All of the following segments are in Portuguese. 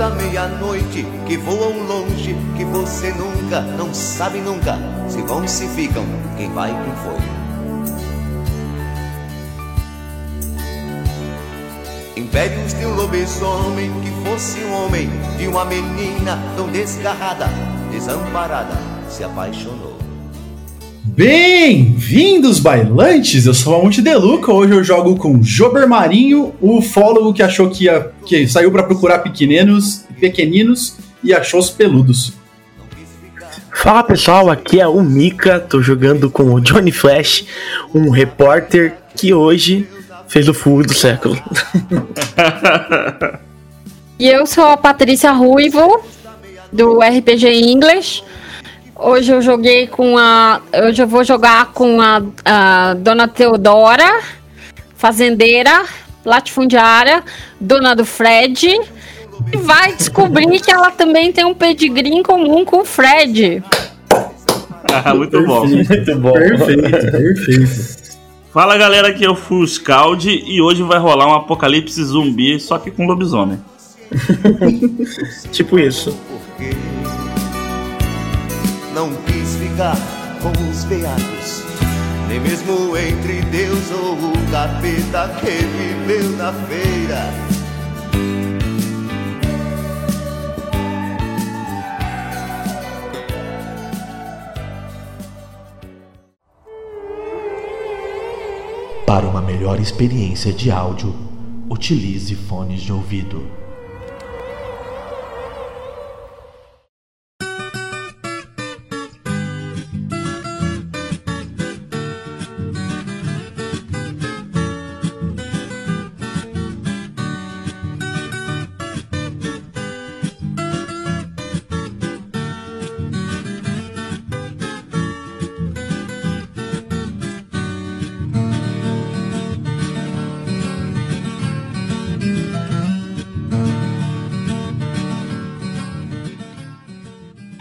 Da meia-noite que voam longe, que você nunca, não sabe nunca, se vão, se ficam, quem vai, quem foi. Impérios de um lobisomem que fosse um homem, de uma menina tão desgarrada, desamparada, se apaixonou. Bem-vindos, bailantes! Eu sou a Monte Deluca. Hoje eu jogo com Jober Marinho, o ufólogo que achou que, ia, que saiu para procurar pequeninos, pequeninos e achou os peludos. Fala pessoal, aqui é o Mika. Tô jogando com o Johnny Flash, um repórter que hoje fez o full do século. e eu sou a Patrícia Ruivo, do RPG English. Hoje eu joguei com a. Hoje eu vou jogar com a, a Dona Teodora, fazendeira, latifundiária, dona do Fred. E vai descobrir que ela também tem um pedigree em comum com o Fred. Ah, muito perfeito, bom. Muito bom. Perfeito, perfeito. Fala galera, aqui é o Full Scald e hoje vai rolar um apocalipse zumbi, só que com lobisomem. tipo isso. Não quis ficar com os veados, nem mesmo entre Deus ou o capeta que viveu na feira. Para uma melhor experiência de áudio, utilize fones de ouvido.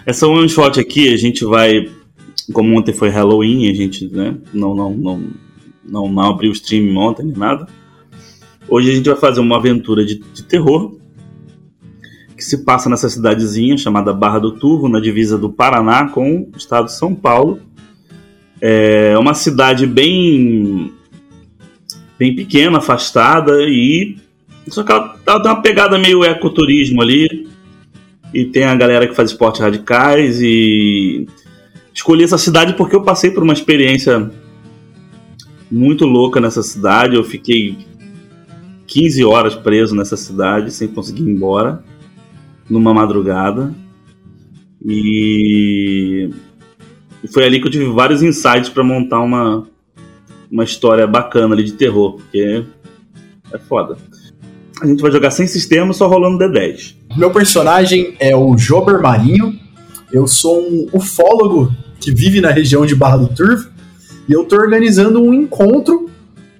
Essa one shot aqui a gente vai, como ontem foi Halloween, a gente né, não, não, não, não, não abriu o stream ontem nem nada. Hoje a gente vai fazer uma aventura de, de terror que se passa nessa cidadezinha chamada Barra do Turvo, na divisa do Paraná com o estado de São Paulo. É uma cidade bem bem pequena, afastada e só que ela, ela tem uma pegada meio ecoturismo ali, e tem a galera que faz esportes radicais e escolhi essa cidade porque eu passei por uma experiência muito louca nessa cidade. Eu fiquei 15 horas preso nessa cidade sem conseguir ir embora numa madrugada. E foi ali que eu tive vários insights para montar uma, uma história bacana ali de terror, porque é foda. A gente vai jogar sem sistema, só rolando D10. Meu personagem é o Jober Marinho. Eu sou um ufólogo que vive na região de Barra do Turvo. E eu tô organizando um encontro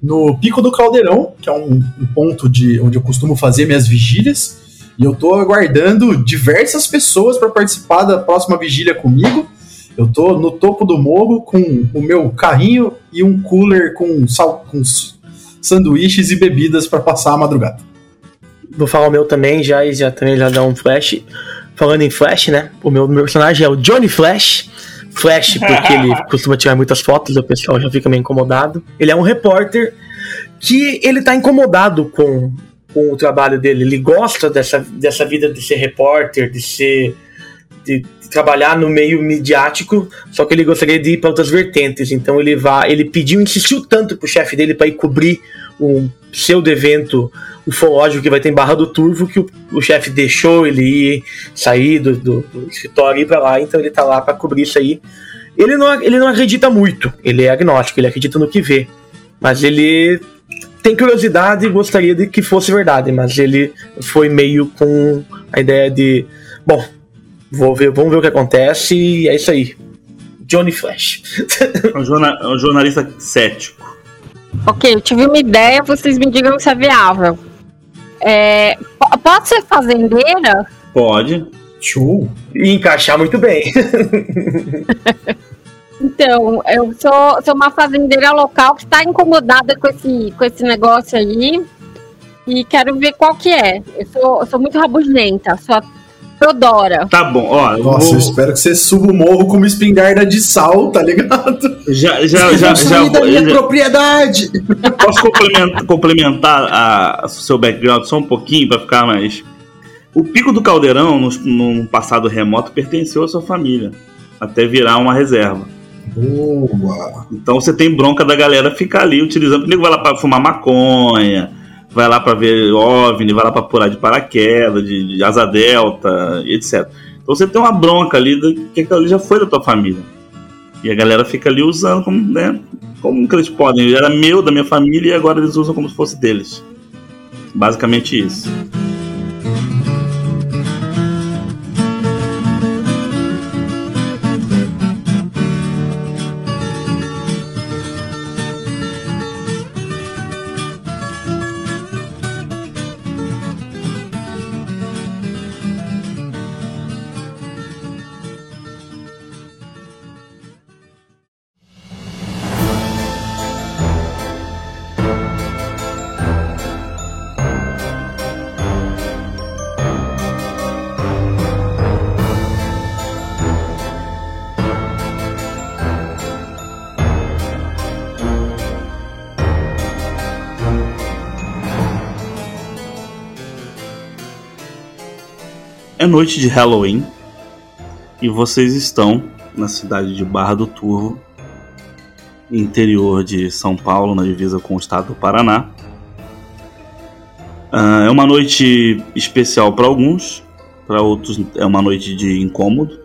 no Pico do Caldeirão, que é um, um ponto de onde eu costumo fazer minhas vigílias. E eu tô aguardando diversas pessoas para participar da próxima vigília comigo. Eu tô no topo do morro com o meu carrinho e um cooler com, sal, com sanduíches e bebidas para passar a madrugada vou falar o meu também, já e já também já dá um flash. Falando em Flash, né? O meu, meu personagem é o Johnny Flash. Flash, porque ele costuma tirar muitas fotos, o pessoal já fica meio incomodado. Ele é um repórter que ele tá incomodado com, com o trabalho dele. Ele gosta dessa, dessa vida de ser repórter, de ser. De, de trabalhar no meio midiático, só que ele gostaria de ir para outras vertentes. Então ele vai, ele pediu, insistiu tanto pro chefe dele para ir cobrir um pseudo evento ufológico que vai ter em Barra do Turvo, que o, o chefe deixou ele ir, sair do, do, do escritório e ir pra lá, então ele tá lá para cobrir isso aí. Ele não, ele não acredita muito, ele é agnóstico, ele acredita no que vê. Mas ele tem curiosidade e gostaria de que fosse verdade, mas ele foi meio com a ideia de, bom, vou ver, vamos ver o que acontece e é isso aí. Johnny Flash. É um, jornalista cético. Ok, eu tive uma ideia, vocês me digam se é viável. É, pode ser fazendeira? Pode. Show. E encaixar muito bem. então, eu sou, sou uma fazendeira local que está incomodada com esse, com esse negócio aí. e quero ver qual que é. Eu sou, eu sou muito rabugenta, sou Teodora. Tá bom, ó. eu Nossa, vou- eu espero que você suba o morro com uma espingarda de sal, tá ligado? já, já, já, já, da minha já- propriedade! Posso complementar, complementar a- o seu background só um pouquinho para ficar mais. O Pico do Caldeirão, no, num passado remoto, pertenceu à sua família, até virar uma reserva. Boa! Então você tem bronca da galera ficar ali utilizando. O nego vai lá pra fumar maconha, vai lá pra ver OVNI, vai lá pra pular de paraquedas, de, de asa delta, etc. Então você tem uma bronca ali que aquilo ali já foi da tua família. E a galera fica ali usando como, né? Como que eles podem? Era meu, da minha família, e agora eles usam como se fosse deles. Basicamente isso. Noite de Halloween e vocês estão na cidade de Barra do Turvo, interior de São Paulo, na divisa com o estado do Paraná. Ah, é uma noite especial para alguns, para outros é uma noite de incômodo.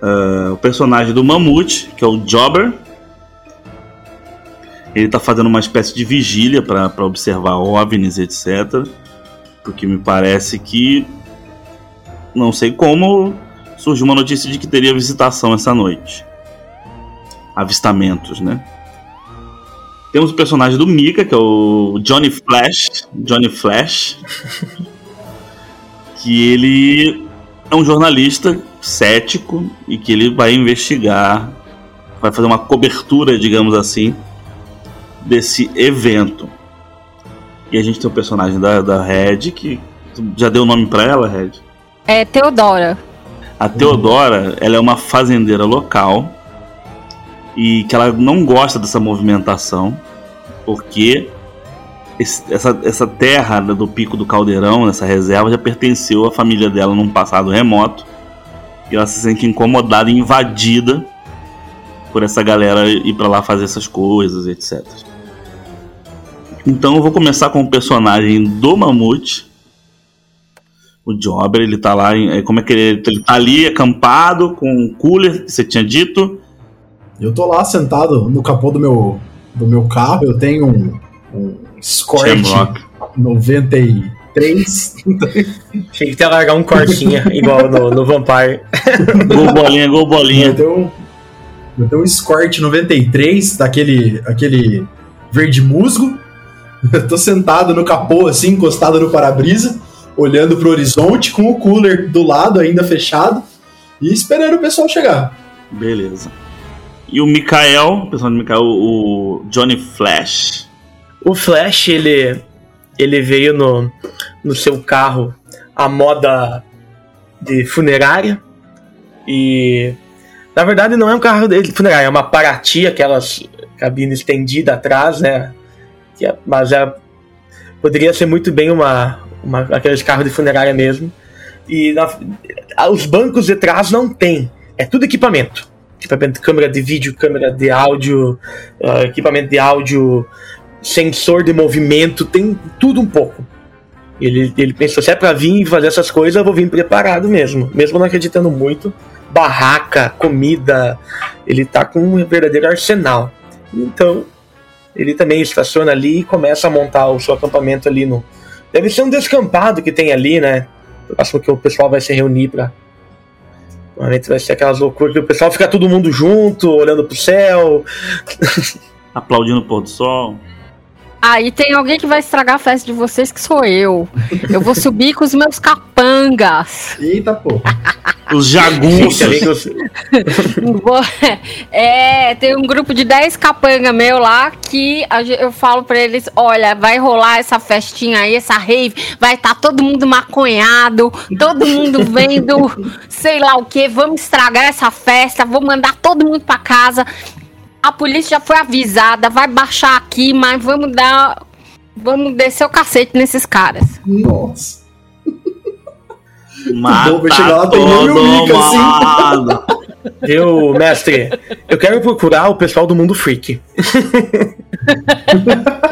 Ah, o personagem do Mamute, que é o Jobber, ele está fazendo uma espécie de vigília para observar OVNIs, etc. Porque me parece que não sei como, surgiu uma notícia de que teria visitação essa noite. Avistamentos, né? Temos o personagem do Mika, que é o Johnny Flash. Johnny Flash. que ele é um jornalista cético e que ele vai investigar, vai fazer uma cobertura, digamos assim, desse evento. E a gente tem o personagem da, da Red, que já deu o nome pra ela, Red? É Teodora. A Teodora, ela é uma fazendeira local e que ela não gosta dessa movimentação porque esse- essa, essa terra do Pico do Caldeirão, essa reserva, já pertenceu à família dela num passado remoto e ela se sente incomodada invadida por essa galera ir pra lá fazer essas coisas, etc. Então eu vou começar com o personagem do Mamute, o Jobber, ele tá lá, em, é, como é que ele, ele tá ali acampado com um cooler, que você tinha dito. Eu tô lá sentado no capô do meu, do meu carro, eu tenho um, um Escort Shamrock. 93. Achei que ia largar um cortinha, igual no, no Vampire. Gol bolinha, gol Eu bolinha. tenho, um- eu tenho um Escort 93, daquele aquele verde musgo. Eu tô sentado no capô, assim, encostado no para-brisa, olhando pro horizonte, com o cooler do lado ainda fechado e esperando o pessoal chegar. Beleza. E o Mikael, o personagem do Mikael, o Johnny Flash. O Flash, ele, ele veio no, no seu carro a moda de funerária. E na verdade não é um carro de funerária, é uma Paraty, aquelas cabine estendida atrás, né? Que é- mas é, poderia ser muito bem uma, uma aqueles carros de funerária mesmo. E na- os bancos de trás não tem, é tudo equipamento. Equipamento, câmera de vídeo, câmera de áudio, ah, equipamento de áudio, sensor de movimento, tem tudo um pouco. Ele, ele pensou, se é pra vir e fazer essas coisas, eu vou vir preparado mesmo. Mesmo não acreditando muito. Barraca, comida, ele tá com um verdadeiro arsenal. Então, ele também estaciona ali e começa a montar o seu acampamento ali no. Deve ser um descampado que tem ali, né? Acho que o pessoal vai se reunir pra. Provavelmente vai ser aquelas loucuras que o pessoal fica todo mundo junto, olhando pro céu. Aplaudindo o pôr do sol. Aí tem alguém que vai estragar a festa de vocês, que sou eu. Eu vou subir com os meus capangas. Eita, pô. Os jagunços. Vou- é, tem um grupo de 10 capanga meu lá que eu falo pra eles: olha, vai rolar essa festinha aí, essa rave, vai estar todo mundo maconhado, todo mundo vendo sei lá o que, vamos estragar essa festa, vou mandar todo mundo pra casa. A polícia já foi avisada, vai baixar aqui, mas vamos dar. Vamos descer o cacete nesses caras. Nossa. Mata Bom, vai chegar lá, tem eu o todo Mika, assim. mundo. Viu, mestre? Eu quero procurar o pessoal do mundo freak.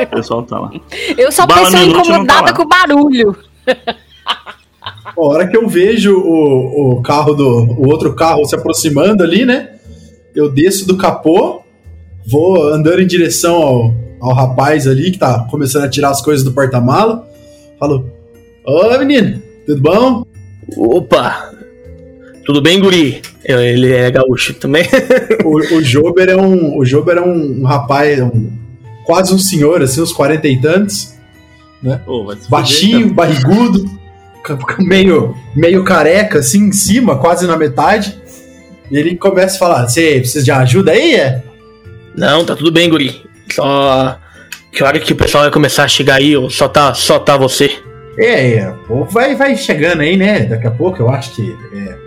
O pessoal tá lá. Eu sou Bala pessoa tá incomodada lá. com barulho. A hora que eu vejo o, o carro do. o outro carro se aproximando ali, né? Eu desço do capô, vou andando em direção ao, ao rapaz ali que tá começando a tirar as coisas do porta-mala. Falo: Ô menino, tudo bom? Opa! Tudo bem, guri? Ele é gaúcho também. O, o Jober é um. O Jober é um, um rapaz, um, quase um senhor, assim, uns 40 e tantos. Se fuder, baixinho, barrigudo, meio, meio careca, assim, em cima, quase na metade. E ele começa a falar: Você precisa de ajuda aí? É? Não, tá tudo bem, guri. Só. Que hora que o pessoal vai começar a chegar aí, ou só tá, só tá você? É, é, pô, vai, vai chegando aí, né? Daqui a pouco eu acho que. é, é,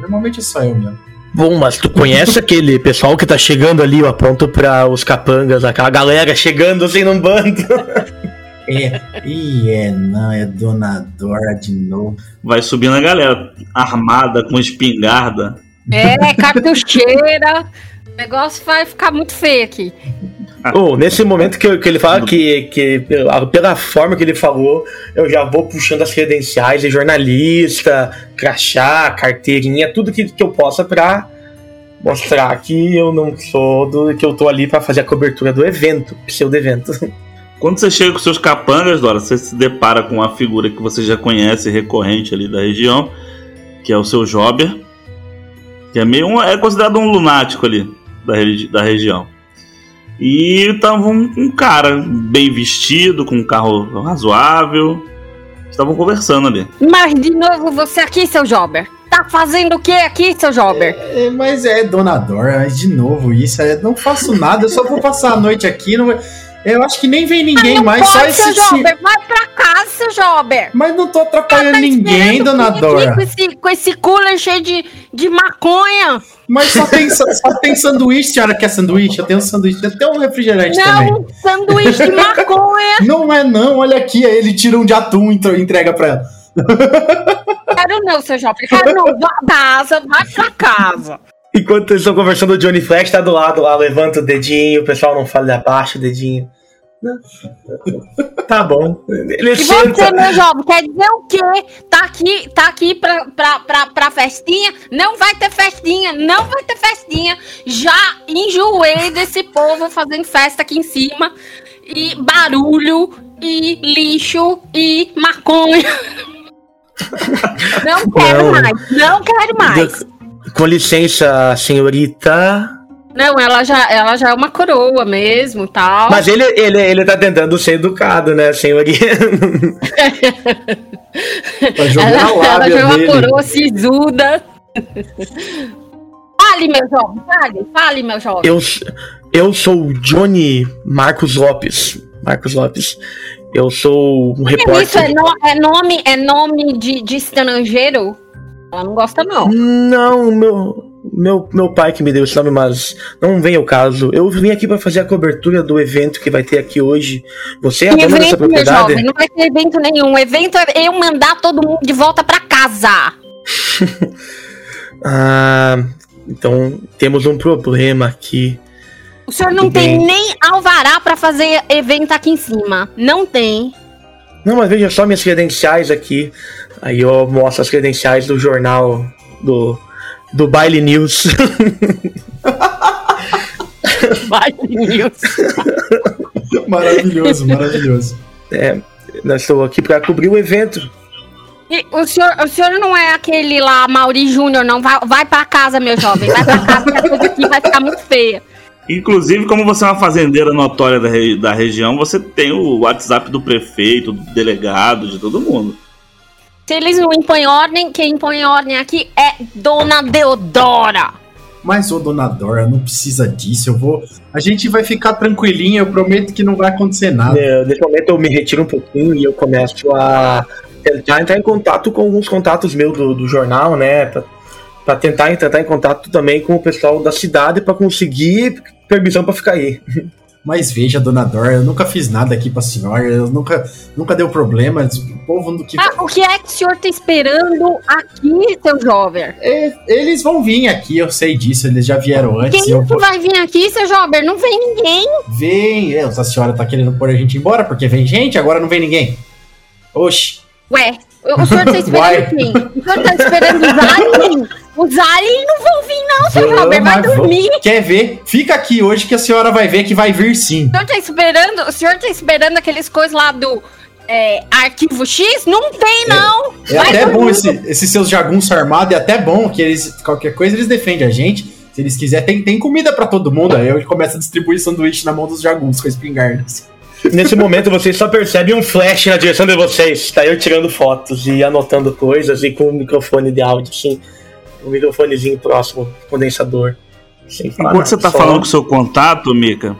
normalmente é só eu mesmo. Bom, mas tu conhece aquele pessoal que tá chegando ali, ó, pronto pra os capangas, aquela galera chegando assim num bando. É, e é, não, é Dona Dora de novo. Vai subindo a galera armada com espingarda. É, cartucheira. O negócio vai ficar muito feio aqui. Oh, nesse momento que, que ele fala que, que pela, pela forma que ele falou, eu já vou puxando as credenciais de jornalista, crachá, carteirinha, tudo que, que eu possa pra mostrar que eu não sou do. que eu tô ali pra fazer a cobertura do evento, pseudo-evento. Quando você chega com seus capangas, Dora, você se depara com uma figura que você já conhece, recorrente ali da região, que é o seu Jober, que é meio um, é considerado um lunático ali da, da região. E tava um, um cara bem vestido, com um carro razoável. Estavam conversando ali. Mas de novo você aqui, seu Jober. Tá fazendo o que aqui, seu Jober? É, mas é Dona Dora, mas de novo isso. É, não faço nada, eu só vou passar a noite aqui. Não, eu acho que nem vem ninguém não mais, só pode, esse. seu esse- Jober. Vai pra casa, seu Jober. Mas não tô atrapalhando Tá ninguém, Dona Dora. Com esse, com esse cooler cheio de, de maconha. Mas só tem, só tem sanduíche, senhora quer sanduíche? Eu tenho sanduíche, tem até um refrigerante também. Não, sanduíche de maconha. Não é não, olha aqui, ele tira um de atum e entre- entrega pra ela. Quero não, seu Jober. Quero não. Vá pra casa, vai pra casa. Enquanto eles estão conversando, o Johnny Flash tá do lado lá, levanta o dedinho, o pessoal não fala, abaixa o dedinho. Tá bom. Ele E você, senta. meu jovem, quer dizer o quê? Tá aqui, tá aqui pra, pra, pra, pra festinha? Não vai ter festinha, não vai ter festinha. Já enjoei desse povo fazendo festa aqui em cima. E barulho, e lixo, e maconha. Não quero Não. mais, não quero mais. Com licença, senhorita. Não, ela já, ela já é uma coroa mesmo, tal. Mas ele, ele, ele tá tentando ser educado, né, senhorita? Ela, a ela já é uma dele. coroa sisuda. Fale, meu jovem, fale, fale, meu jovem. Eu, eu sou o Johnny Marcos Lopes. Marcos Lopes. Eu sou um repórter. Isso é, no- é nome, é nome de, de estrangeiro? Ela não gosta, não. Não, meu, meu, meu pai que me deu esse nome, mas não vem ao caso. Eu vim aqui pra fazer a cobertura do evento que vai ter aqui hoje. Você é a dona dessa propriedade? jovem? Não vai ter evento nenhum. O evento é eu mandar todo mundo de volta pra casa. Ah, então temos um problema aqui. O senhor não Tudo tem bem. nem alvará pra fazer evento aqui em cima. Não tem. Não, mas veja só minhas credenciais aqui. Aí eu mostro as credenciais do jornal do, do Baile News. Vai, Nilson. Maravilhoso, maravilhoso. é, nós estou aqui pra cobrir o evento. E o senhor, o senhor não é aquele lá, Mauri Júnior, não. Vai, vai pra casa, meu jovem. Vai pra casa, que a coisa aqui vai ficar muito feia. Inclusive, como você é uma fazendeira notória da, re- da região, você tem o WhatsApp do prefeito, do delegado, de todo mundo. Se eles não impõem ordem, quem impõe ordem aqui é Dona Deodora. Mas, ô dona Dora, não precisa disso. Eu vou. A gente vai ficar tranquilinho, eu prometo que não vai acontecer nada. É, Nesse momento eu me retiro um pouquinho e eu começo a tentar entrar em contato com alguns contatos meus do, do jornal, né? Pra, pra tentar entrar em contato também com o pessoal da cidade pra conseguir permissão pra ficar aí. Mas veja, dona Dora, eu nunca fiz nada aqui pra senhora, eu nunca, nunca deu problema. O povo que. Ah, o que é que o senhor tá esperando aqui, seu jovem? É, Eles vão vir aqui, eu sei disso, eles já vieram antes. Quem eu que vai vir aqui, seu jovem? Não vem ninguém. Vem, é, a senhora tá querendo pôr a gente embora porque vem gente, agora não vem ninguém. Oxi. Ué, o senhor tá esperando quem? O senhor tá esperando aliens? Os aliens não vão vir, não, seu jovem. Vai Vamos, dormir. Quer ver? Fica aqui hoje que a senhora vai ver que vai vir sim. O senhor tá esperando, o senhor tá esperando aqueles coisas lá do é, arquivo X? Não tem, não. É Vai até dormir. bom esse, esses seus jagunços armados, é até bom que eles, qualquer coisa eles defendem a gente. Se eles quiserem, tem, tem comida pra todo mundo. Aí eu começo a distribuir sanduíche na mão dos jagunços com a espingarda. Nesse momento vocês só percebem um flash na direção de vocês. Tá eu tirando fotos e anotando coisas e com um microfone de áudio, assim. Um microfonezinho próximo, condensador. Enquanto você tá só- falando com o seu contato, Mika,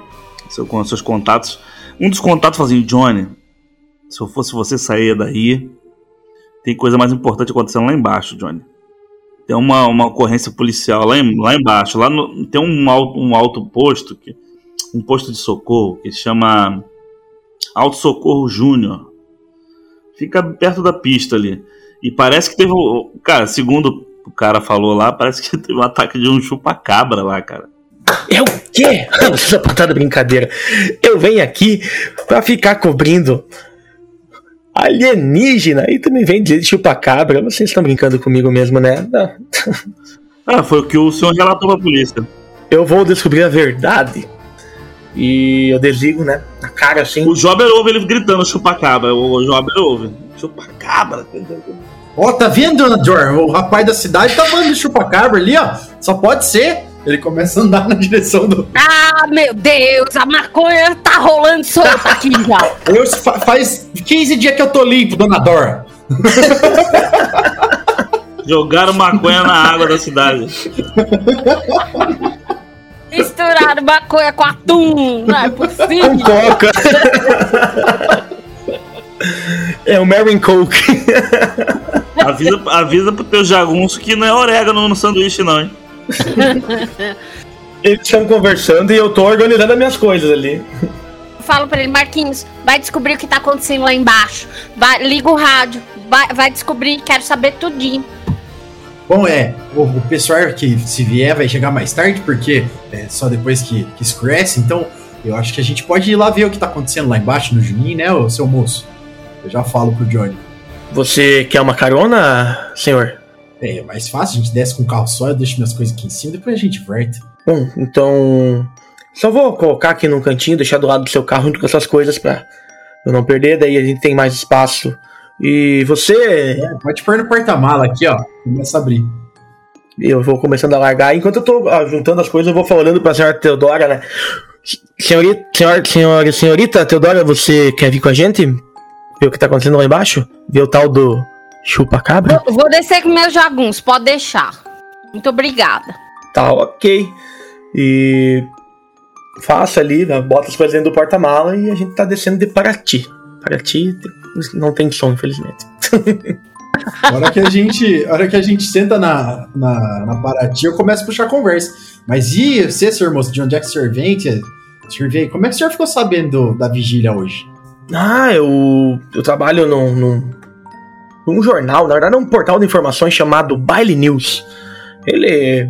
seu, com seus contatos, um dos contatos fala assim, Johnny, se eu fosse você sair daí, tem coisa mais importante acontecendo lá embaixo, Johnny. Tem uma, uma ocorrência policial lá, em- lá embaixo. Lá no- tem um alto, um alto posto, que, um posto de socorro, que chama Alto Socorro Júnior. Fica perto da pista ali. E parece que teve. Cara, segundo o cara falou lá, parece que teve um ataque de um chupa-cabra lá, cara. É o quê? Essa patada brincadeira. Eu venho aqui pra ficar cobrindo alienígena e também vem de chupacabra. Vocês estão brincando comigo mesmo, né? Não. Ah, foi o que o senhor relatou pra polícia. Eu vou descobrir a verdade. E eu desligo, né? Na cara assim. O Jober ouve ele gritando chupacabra. O Jober ouve. Chupacabra. Ó, tá vendo, dona Dora? O rapaz da cidade tá falando de chupacabra ali, ó. Só pode ser. Ele começa a andar na direção do. Ah, meu Deus, a maconha tá rolando solta aqui já. Eu, fa- faz 15 dias que eu tô limpo, dona Dora. Jogaram maconha na água da cidade. Misturaram maconha com atum. Não é possível. Com coca. é o Marin Coke. Avisa, avisa pro teu jagunço que não é orégano no sanduíche, não, hein? Eles estão conversando e eu tô organizando as minhas coisas ali. Falo pra ele, Marquinhos, vai descobrir o que tá acontecendo lá embaixo. Vai, liga o rádio, vai, vai descobrir, quero saber tudinho. Bom, é, o, o pessoal que se vier vai chegar mais tarde, porque é só depois que, que escurece, então eu acho que a gente pode ir lá ver o que tá acontecendo lá embaixo no Juninho, né, ô seu moço? Eu já falo pro Johnny. Você quer uma carona, senhor? É, mais fácil, a gente desce com o carro só, eu deixo minhas coisas aqui em cima, depois a gente volta. Bom, então. Só vou colocar aqui num cantinho, deixar do lado do seu carro junto com essas coisas pra eu não perder, daí a gente tem mais espaço. E você. É, pode pôr no porta-mala aqui, ó. Começa a abrir. Eu vou começando a largar. Enquanto eu tô ah, juntando as coisas, eu vou falando pra senhora Teodora, né? Senhorita, senhora, senhora, senhorita Teodora, você quer vir com a gente? Ver o que tá acontecendo lá embaixo? Ver o tal do chupa-cabra? Vou, vou descer com meus jagunços, pode deixar. Muito obrigada. Tá, ok. E. Faça ali, né, bota as coisas dentro do porta-mala e a gente tá descendo de Paraty. Paraty não tem som, infelizmente. A hora que a gente, a hora que a gente senta na, na, na Paraty, eu começo a puxar conversa. Mas e você, senhor moço, de onde é que o senhor vem? Como é que o senhor ficou sabendo da vigília hoje? Ah, eu, eu trabalho num, num, num jornal, na verdade é um portal de informações chamado Baile News. Ele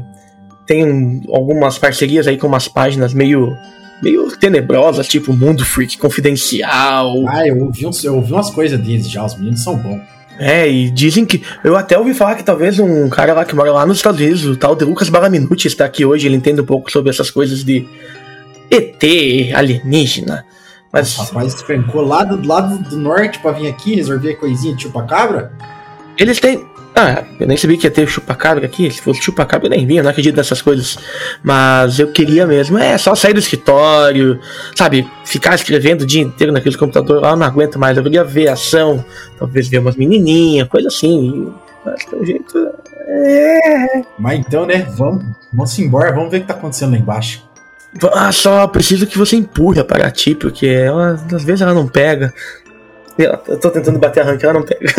tem algumas parcerias aí com umas páginas meio, meio tenebrosas, tipo Mundo Freak Confidencial. Ah, eu ouvi, eu ouvi umas coisas deles já, os meninos são bons. É, e dizem que. Eu até ouvi falar que talvez um cara lá que mora lá nos Estados Unidos, o tal de Lucas Balaminuti, está aqui hoje, ele entende um pouco sobre essas coisas de ET, alienígena. Mas O rapaz despencou lá do lado do norte pra vir aqui resolver coisinha de chupacabra? eles têm. Ah, eu nem sabia que ia ter chupacabra aqui. Se fosse chupacabra, eu nem vinha, eu não acredito nessas coisas. Mas eu queria mesmo, é só sair do escritório, sabe? Ficar escrevendo o dia inteiro naquele computador lá, eu não aguento mais. Eu queria ver ação, talvez ver umas menininhas, coisa assim. Mas pelo jeito. É. Mas então, né? Vamos, vamos embora, vamos ver o que tá acontecendo lá embaixo. Ah, só preciso que você empurre a Paraty, porque ela, às vezes ela não pega. Eu tô tentando bater a rank, ela não pega.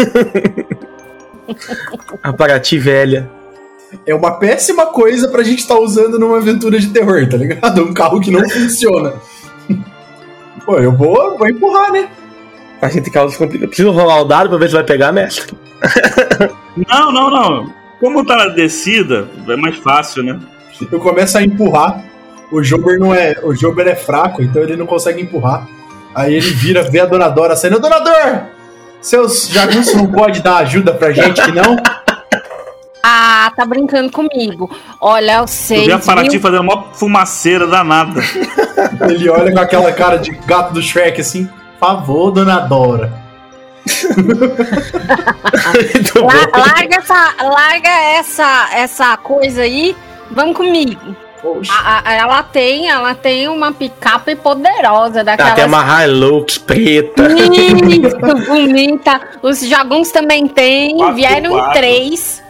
a Paraty velha. É uma péssima coisa pra gente estar tá usando numa aventura de terror, tá ligado? Um carro que não funciona. Pô, eu vou, vou empurrar, né? A gente causa complica. Preciso rolar o dado pra ver se vai pegar, mestre. não, não, não. Como tá na descida, é mais fácil, né? Eu começo a empurrar. O Jober não é. O Jober é fraco, então ele não consegue empurrar. Aí ele vira, vê a Dona Dora saindo, Donador! Seus jagunços não pode dar ajuda pra gente que não? Ah, tá brincando comigo. Olha, eu sei. Eu vi a Paraty mil... fazendo uma fumaceira danada. ele olha com aquela cara de gato do Shrek assim. Favor, Dona Dora. La, larga essa, larga essa, essa coisa aí. Vamos comigo. A, a, ela tem, ela tem uma picape poderosa daquela. Tem uma Hilux preta. Isso, bonita. Os jaguns também tem, quatro, vieram quatro. em três.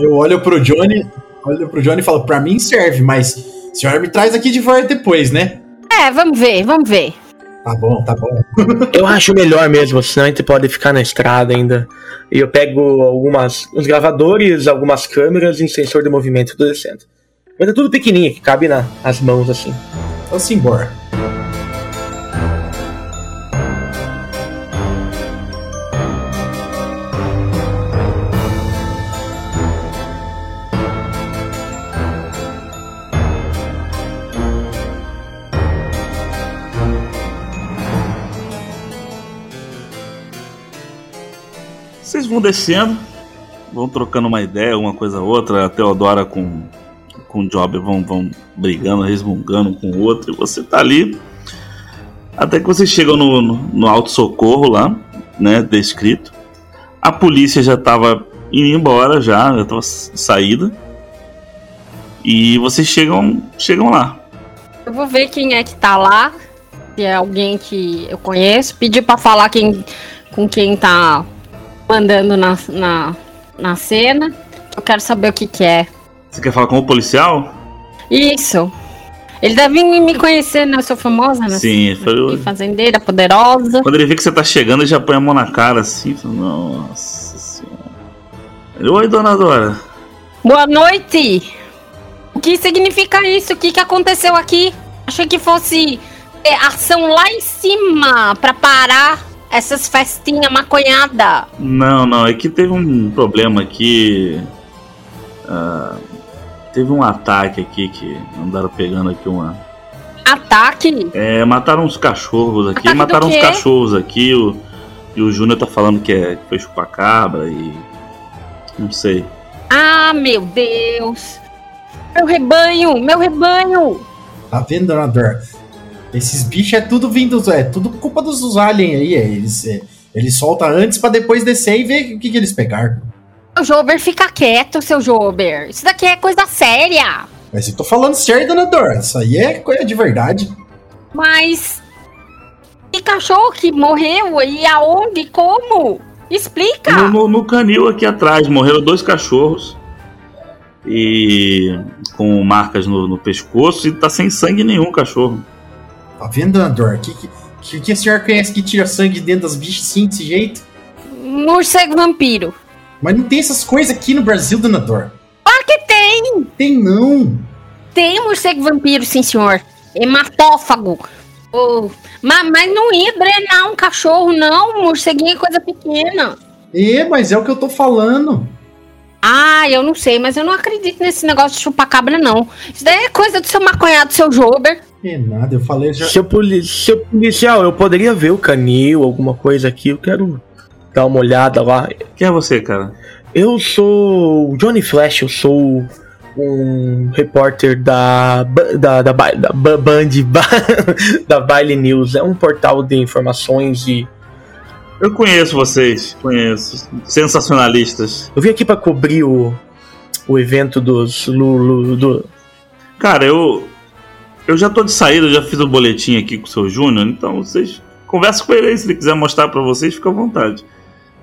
Eu olho pro Johnny, olho pro Johnny e falo, pra mim serve, mas a senhora me traz aqui de volta depois, né? É, vamos ver, vamos ver. Tá bom, tá bom. eu acho melhor mesmo, senão a gente pode ficar na estrada ainda. E eu pego algumas, uns gravadores, algumas câmeras e um sensor de movimento, tudo descendo. Mas é tudo pequenininho, que cabe nas mãos assim. Então simbora. Vocês vão descendo, vão trocando uma ideia, uma coisa ou outra. A Teodora com com o Job vão, vão brigando, resmungando com o outro, e você tá ali. Até que vocês chegam no, no, no auto-socorro lá, né? Descrito. A polícia já tava indo embora, já, já tava saída. E vocês chegam, chegam lá. Eu vou ver quem é que tá lá. Se é alguém que eu conheço. Pedir para falar quem, com quem tá mandando na, na, na cena. Eu quero saber o que, que é. Você quer falar com o policial? Isso. Ele deve me conhecer, né? Eu sou famosa, né? Sim, foi o... Fazendeira, poderosa. Quando ele vê que você tá chegando, ele já põe a mão na cara assim. Nossa senhora. Ele, Oi, dona Dora. Boa noite. O que significa isso? O que, que aconteceu aqui? Achei que fosse ação lá em cima para parar essas festinhas maconhadas. Não, não. É que teve um problema aqui. Uh, teve um ataque aqui que andaram pegando aqui uma. Ataque? É, mataram uns cachorros aqui. Ataque mataram uns cachorros aqui. O, e o Júnior tá falando que, é, que foi chupacabra e. Não sei. Ah, meu Deus! Meu rebanho! Meu rebanho! Tá vendo, Donador? Esses bichos é tudo vindo. É tudo culpa dos aliens aí. É, eles, é, eles soltam antes para depois descer e ver o que, que eles pegaram. Seu Jober, fica quieto, seu Jober. Isso daqui é coisa séria. Mas eu tô falando sério, dona Dor. Isso aí é coisa de verdade. Mas. Que cachorro que morreu? E aonde? Como? Explica! No, no, no canil aqui atrás morreram dois cachorros. E. com marcas no, no pescoço e tá sem sangue nenhum cachorro. Tá vendo, dona Dor? Que, que, que a senhora conhece que tira sangue dentro das bichas assim, desse jeito? Morcego vampiro. Mas não tem essas coisas aqui no Brasil, Dona Dor. Ah, que tem! Tem não! Tem morcego vampiro, sim, senhor. Hematófago. Oh, mas, mas não ia drenar um cachorro, não. Morceguinho é coisa pequena. É, mas é o que eu tô falando. Ah, eu não sei, mas eu não acredito nesse negócio de chupacabra, não. Isso daí é coisa do seu maconhado, do seu Jober. É nada, eu falei já. Seu, poli seu policial, eu poderia ver o canil, alguma coisa aqui. Eu quero dar uma olhada lá. Quem é você, cara? Eu sou Johnny Flash, eu sou um repórter da da, da, da Band da Baile News. É um portal de informações e Eu conheço vocês, conheço. Sensacionalistas. Eu vim aqui pra cobrir o, o evento dos Lulu. Do... Cara, eu. Eu já tô de saída, eu já fiz o boletim aqui com o seu Júnior, então vocês. Conversa com ele aí, se ele quiser mostrar pra vocês, fica à vontade.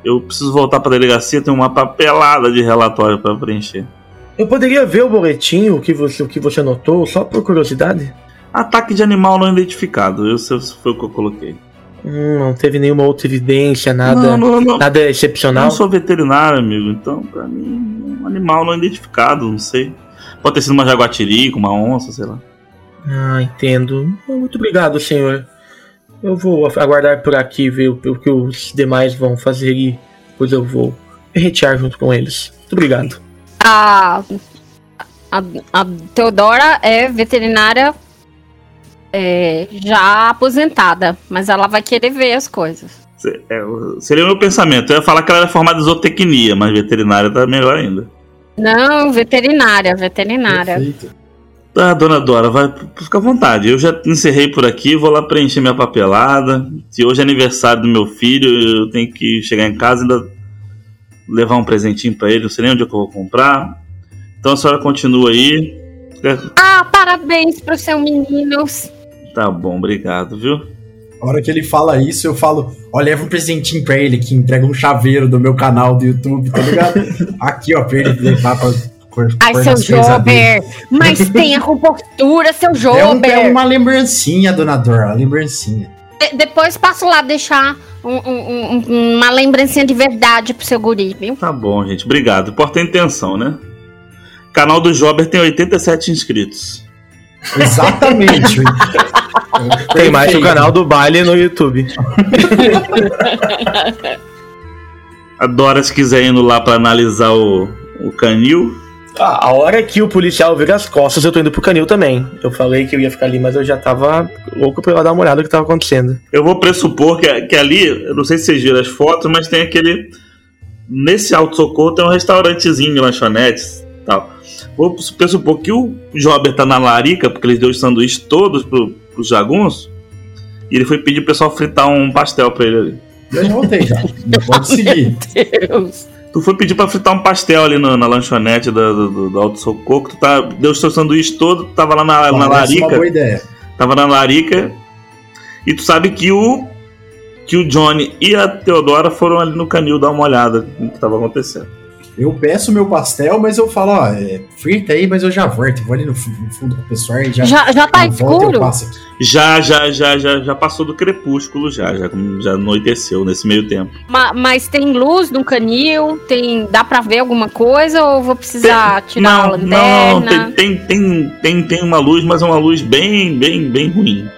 Eu preciso voltar pra delegacia, tem uma papelada de relatório pra preencher. Eu poderia ver o boletim, o que você, o que você anotou, só por curiosidade? Ataque de animal não identificado, esse foi o que eu coloquei. Hum, não teve nenhuma outra evidência, nada, Não, não, não. nada Eu excepcional. não sou veterinário, amigo, então pra mim, um animal não identificado, não sei. Pode ter sido uma jaguatirica, uma onça, sei lá. Ah, entendo. Muito obrigado, senhor. Eu vou aguardar por aqui, ver o que os demais vão fazer e depois eu vou retear junto com eles. Muito obrigado. A, a, a Teodora é veterinária é, já aposentada, mas ela vai querer ver as coisas. É, o- seria o meu pensamento. Eu ia falar que ela era formada em zootecnia, mas veterinária tá melhor ainda. Não, veterinária, veterinária. Perfeito. Tá, dona Dora, vai, fica à vontade. Eu já encerrei por aqui, vou lá preencher minha papelada. Se hoje é aniversário do meu filho, eu tenho que chegar em casa e ainda levar um presentinho pra ele. Não sei nem onde é que eu vou comprar. Então a senhora continua aí. Ah, parabéns pro seu menino. Tá bom, obrigado, viu? A hora que ele fala isso, eu falo, ó, leva um presentinho pra ele que entrega um chaveiro do meu canal do YouTube, tá ligado? Aqui, ó, pra ele levar pra cor, Ai, cor seu. Jober. Mas tenha compostura, seu É, um- Jober. é uma lembrancinha, dona Dora, uma lembrancinha. De- depois passo lá deixar um- um- um- uma lembrancinha de verdade pro seu guri, viu? Tá bom, gente. Obrigado. Importa a intenção, né? Canal do Jober tem 87 inscritos. Exatamente. Tem mais que o canal do baile no YouTube. A Dora, se quiser indo lá pra analisar o, o canil. Ah, a hora que o policial vira as costas, eu tô indo pro canil também. Eu falei que eu ia ficar ali, mas eu já tava louco pra ir lá dar uma olhada no que tava acontecendo. Eu vou pressupor que, que ali, eu não sei se vocês viram as fotos, mas tem aquele. Nesse auto-socorro tem um restaurantezinho, lanchonetes e tal. Vou pressupor que o Jober tá na larica, porque ele deu os sanduíches todos pro, pros jagunços. E ele foi pedir pro pessoal fritar um pastel pra ele ali. Eu já voltei já. Pode seguir. Deus. Tu foi pedir pra fritar um pastel ali no- na lanchonete do, do, do Alto Socorro, tu tá, deu os teus sanduíches todos, tu tava lá na, na uma larica, boa ideia. tava na larica, e tu sabe que o que o Johnny e a Teodora foram ali no canil dar uma olhada no que tava acontecendo. Eu peço meu pastel, mas eu falo, ó, é, frita aí, mas eu já volto. Vou ali no, fu- no fundo com o pessoal e já. Já, já tá escuro? Já, já, já, já, já passou do crepúsculo já, já, já anoiteceu nesse meio tempo. Ma- mas tem luz no canil? Tem, dá pra ver alguma coisa ou vou precisar tirar a não, não, lanterna? tem, tem, tem, tem, tem uma luz, mas é uma luz bem, bem, bem ruim.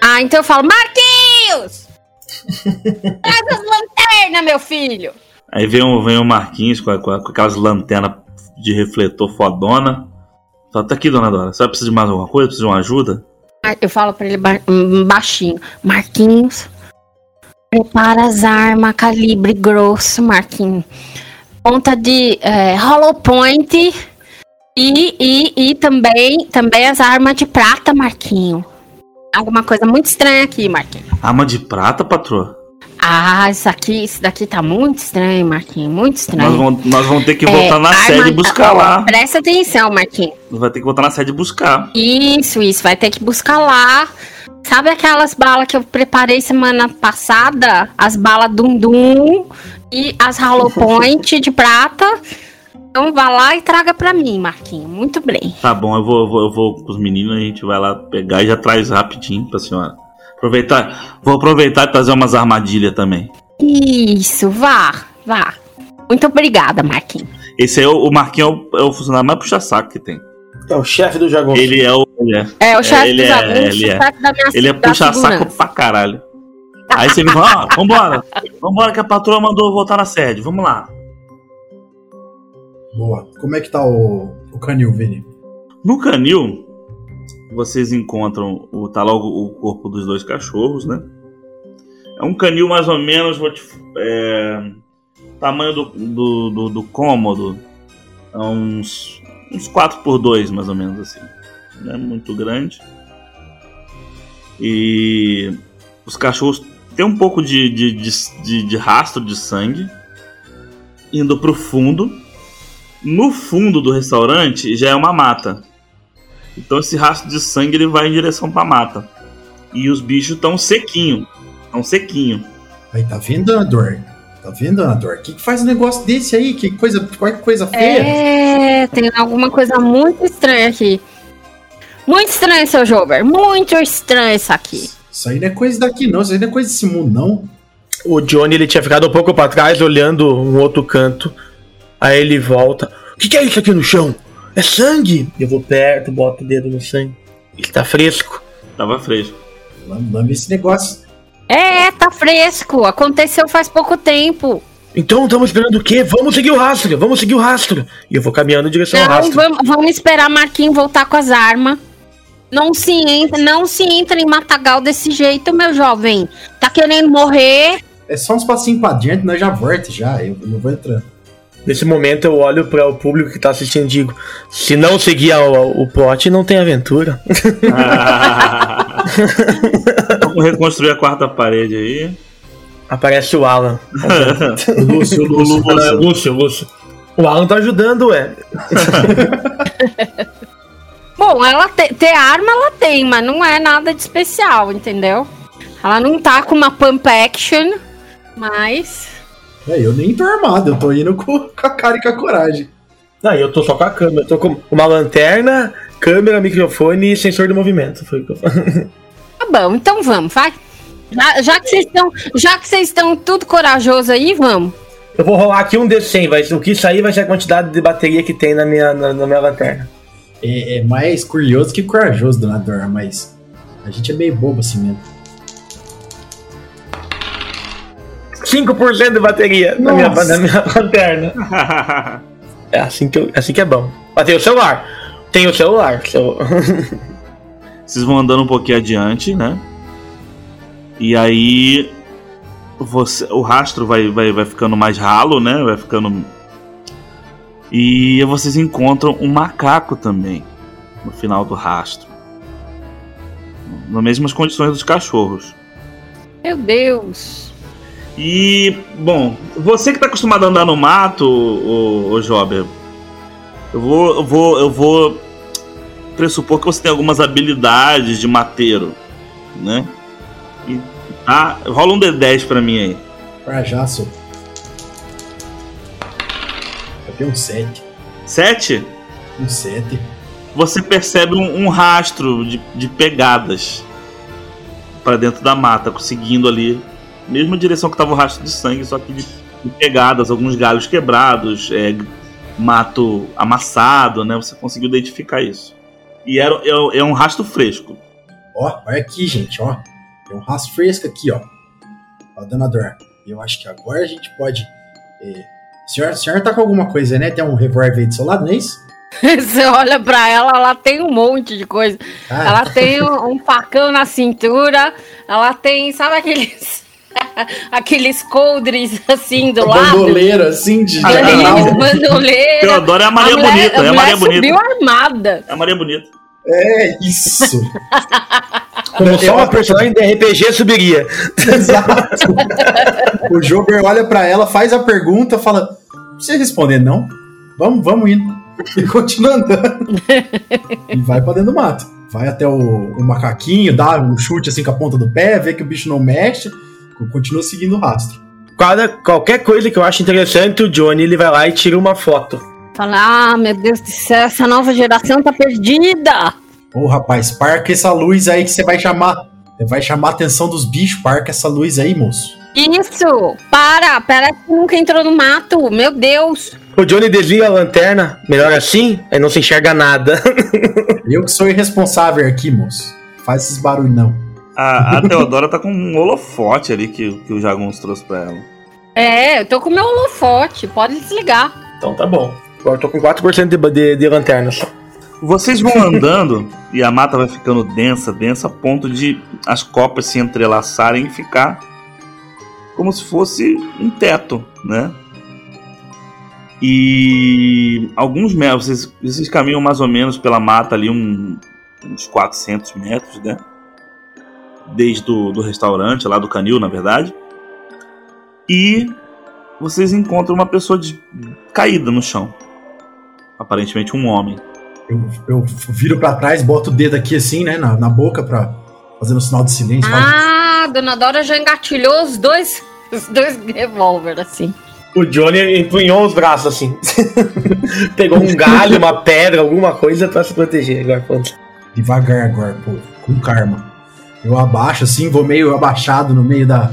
Ah, então eu falo, Marquinhos! Traz as lanternas, meu filho! Aí vem o, vem o Marquinhos com, a- com a- com aquelas lanternas de refletor fodona. Fala, tá aqui, dona Dora. Você vai precisar de mais alguma coisa? Precisa de uma ajuda? Eu falo pra ele ba- baixinho, Marquinhos, prepara as armas calibre grosso, Marquinhos. Ponta de é, hollow point e, e, e também, também as armas de prata, Marquinho. Alguma coisa muito estranha aqui, Marquinho. Arma de prata, patroa? Ah, isso aqui, isso daqui tá muito estranho, Marquinho, muito estranho. Nós vamos, nós vamos ter que É, voltar na arma- sede e buscar lá. Presta atenção, Marquinho. Vai ter que voltar na sede e buscar. Isso, isso, vai ter que buscar lá. Sabe aquelas balas que eu preparei semana passada? As balas Dum Dum e as Hollow Point de prata. Então vá lá e traga pra mim, Marquinho. Muito bem. Tá bom, eu vou, eu vou, eu vou com os meninos, a gente vai lá pegar e já traz rapidinho pra senhora. Aproveitar, vou aproveitar e trazer umas armadilhas também. Isso, vá, vá. Muito obrigada, Marquinho. Esse aí é o, o Marquinhos é o, é o funcionário mais puxa-saco que tem. É o chefe do Jagunço. Ele é o. Ele é, É o chefe ele dos é, alunos, ele é. ele é puxa-saco pra caralho. Aí você me fala, ó, vambora. Vambora que a patroa mandou voltar na sede. Vamos lá. Boa. Como é que tá o, o canil, Vini? No canil, vocês encontram o, tá lá o, o corpo dos dois cachorros, né? É um canil mais ou menos, vou te, é, tamanho do, do, do, do cômodo, é uns, uns 4 por 2 mais ou menos assim. Não é muito grande. E os cachorros tem um pouco de, de, de, de, de rastro de sangue indo pro fundo. No fundo do restaurante já é uma mata. Então esse rastro de sangue ele vai em direção pra mata. E os bichos estão sequinho. Estão sequinho. Aí, tá vendo, Anador? Tá vendo, Anador? O que, que faz um negócio desse aí? Que coisa, qual coisa feia? É, tem alguma coisa muito estranha aqui. Muito estranho, seu Jober. Muito estranho isso aqui. Isso aí não é coisa daqui, não. Isso aí não é coisa desse mundo, não. O Johnny ele tinha ficado um pouco pra trás, olhando um outro canto. Aí ele volta. O que, que é isso aqui no chão? É sangue! Eu vou perto, boto o dedo no sangue. Ele tá fresco. Tava fresco. Lambe esse negócio. É, tá fresco. Aconteceu faz pouco tempo. Então estamos esperando o quê? Vamos seguir o rastro, vamos seguir o rastro. E eu vou caminhando em direção ao Não, rastro. vamos, vamos esperar Marquinhos voltar com as armas. Não se entra, não se entra em matagal desse jeito, meu jovem. Tá querendo morrer? É só uns passinhos pra dentro, nós já volta já. Eu, eu vou entrando. Nesse momento eu olho para o público que tá assistindo e digo: se não seguir o, o plot, não tem aventura. Vamos reconstruir a quarta parede aí. Aparece o Alan. O Lúcio, o Lúcio. É Lúcio, Lúcio. O Alan tá ajudando, ué. Bom, ela te- ter arma ela tem, mas não é nada de especial, entendeu? Ela não tá com uma pump action, mas. É, eu nem tô armado, eu tô indo com, com a cara e com a coragem. Não, eu tô só com a câmera. Eu tô com uma lanterna, câmera, microfone e sensor de movimento. Foi o que eu falei. Tá bom, então vamos, vai. Já, já que vocês estão, já que vocês estão tudo corajoso aí, vamos. Eu vou rolar aqui um D100, vai, o que sair vai ser a quantidade de bateria que tem na minha, na, na minha lanterna. É, é mais curioso que corajoso, Donador, mas a gente é meio bobo assim mesmo. 5% de bateria na minha, na minha lanterna. É assim que, eu, assim que é bom. Ó, tem o celular. Tem o celular. seu- Vocês vão andando um pouquinho adiante, né? E aí você, o rastro vai, vai, vai ficando mais ralo, né? Vai ficando. E vocês encontram um macaco também no final do rastro. Nas mesmas condições dos cachorros. Meu Deus. E, bom, você que tá acostumado a andar no mato, o, o Jober, eu vou, eu vou, eu vou pressupor que você tem algumas habilidades de mateiro, né? E, tá, rola um D10 pra mim aí. Pra já, sou. Eu tenho um 7. Sete, Um 7. você percebe um, um rastro de, de pegadas pra dentro da mata, conseguindo ali, mesma direção que tava o rastro de sangue, só que de, de pegadas, alguns galhos quebrados, é, mato amassado, né? Você conseguiu identificar isso. E era, é, é um rastro fresco. Ó, olha aqui, gente, ó. Tem um rastro fresco aqui, ó. Ó, Donador. Eu acho que agora a gente pode. É... Senhora, senhora tá com alguma coisa, né? Tem um revólver aí do seu lado, não é isso? Você olha pra ela, ela tem um monte de coisa. Ah, Ela tem um, um facão na cintura, ela tem, sabe aqueles. aqueles coldres assim do lado? bandoleiro, assim, de bandoleira. Teodoro é a Maria mulher- Bonita, é a Maria Bonita. subiu armada. É a Maria Bonita. É, isso. Como só uma personagem de RPG subiria. Exato. o Jober olha pra ela, faz a pergunta, fala: Não precisa responder, não. Vamos, vamos indo. E continua andando. e vai pra dentro do mato. Vai até o, o macaquinho, dá um chute assim com a ponta do pé, vê que o bicho não mexe, continua seguindo o rastro. Cada, qualquer coisa que eu acho interessante, o Johnny ele vai lá e tira uma foto. Fala, ah, meu Deus do céu, essa nova geração tá perdida. Ô rapaz, parca essa luz aí que você vai chamar. Você vai chamar a atenção dos bichos, parca essa luz aí, moço. Isso, para, parece que nunca entrou no mato, meu Deus. O Johnny desliga a lanterna, melhor assim, aí não se enxerga nada. Eu que sou irresponsável aqui, moço. Faz esses barulhos não. A, a Teodora tá com um holofote ali que, que o Jaguns trouxe pra ela. É, eu tô com meu holofote, pode desligar. então tá bom. Agora eu tô com 4% de, de, de lanterna só. Vocês vão andando e a mata vai ficando densa, densa, a ponto de as copas se entrelaçarem e ficar como se fosse um teto, né? E alguns metros, vocês, vocês caminham mais ou menos pela mata ali, um- uns 400 metros, né? Desde do, do restaurante, lá do canil, na verdade. E vocês encontram uma pessoa de, caída no chão. Aparentemente um homem. Eu, eu viro pra trás, boto o dedo aqui assim, né, na, na boca pra fazer um sinal de silêncio. Ah, dona Dora já engatilhou os dois, os dois revólver, assim. O Johnny empunhou os braços assim. Pegou um galho, uma pedra, alguma coisa pra se proteger. Agora, pronto. devagar agora, pô, com karma. Eu abaixo assim, vou meio abaixado no meio da,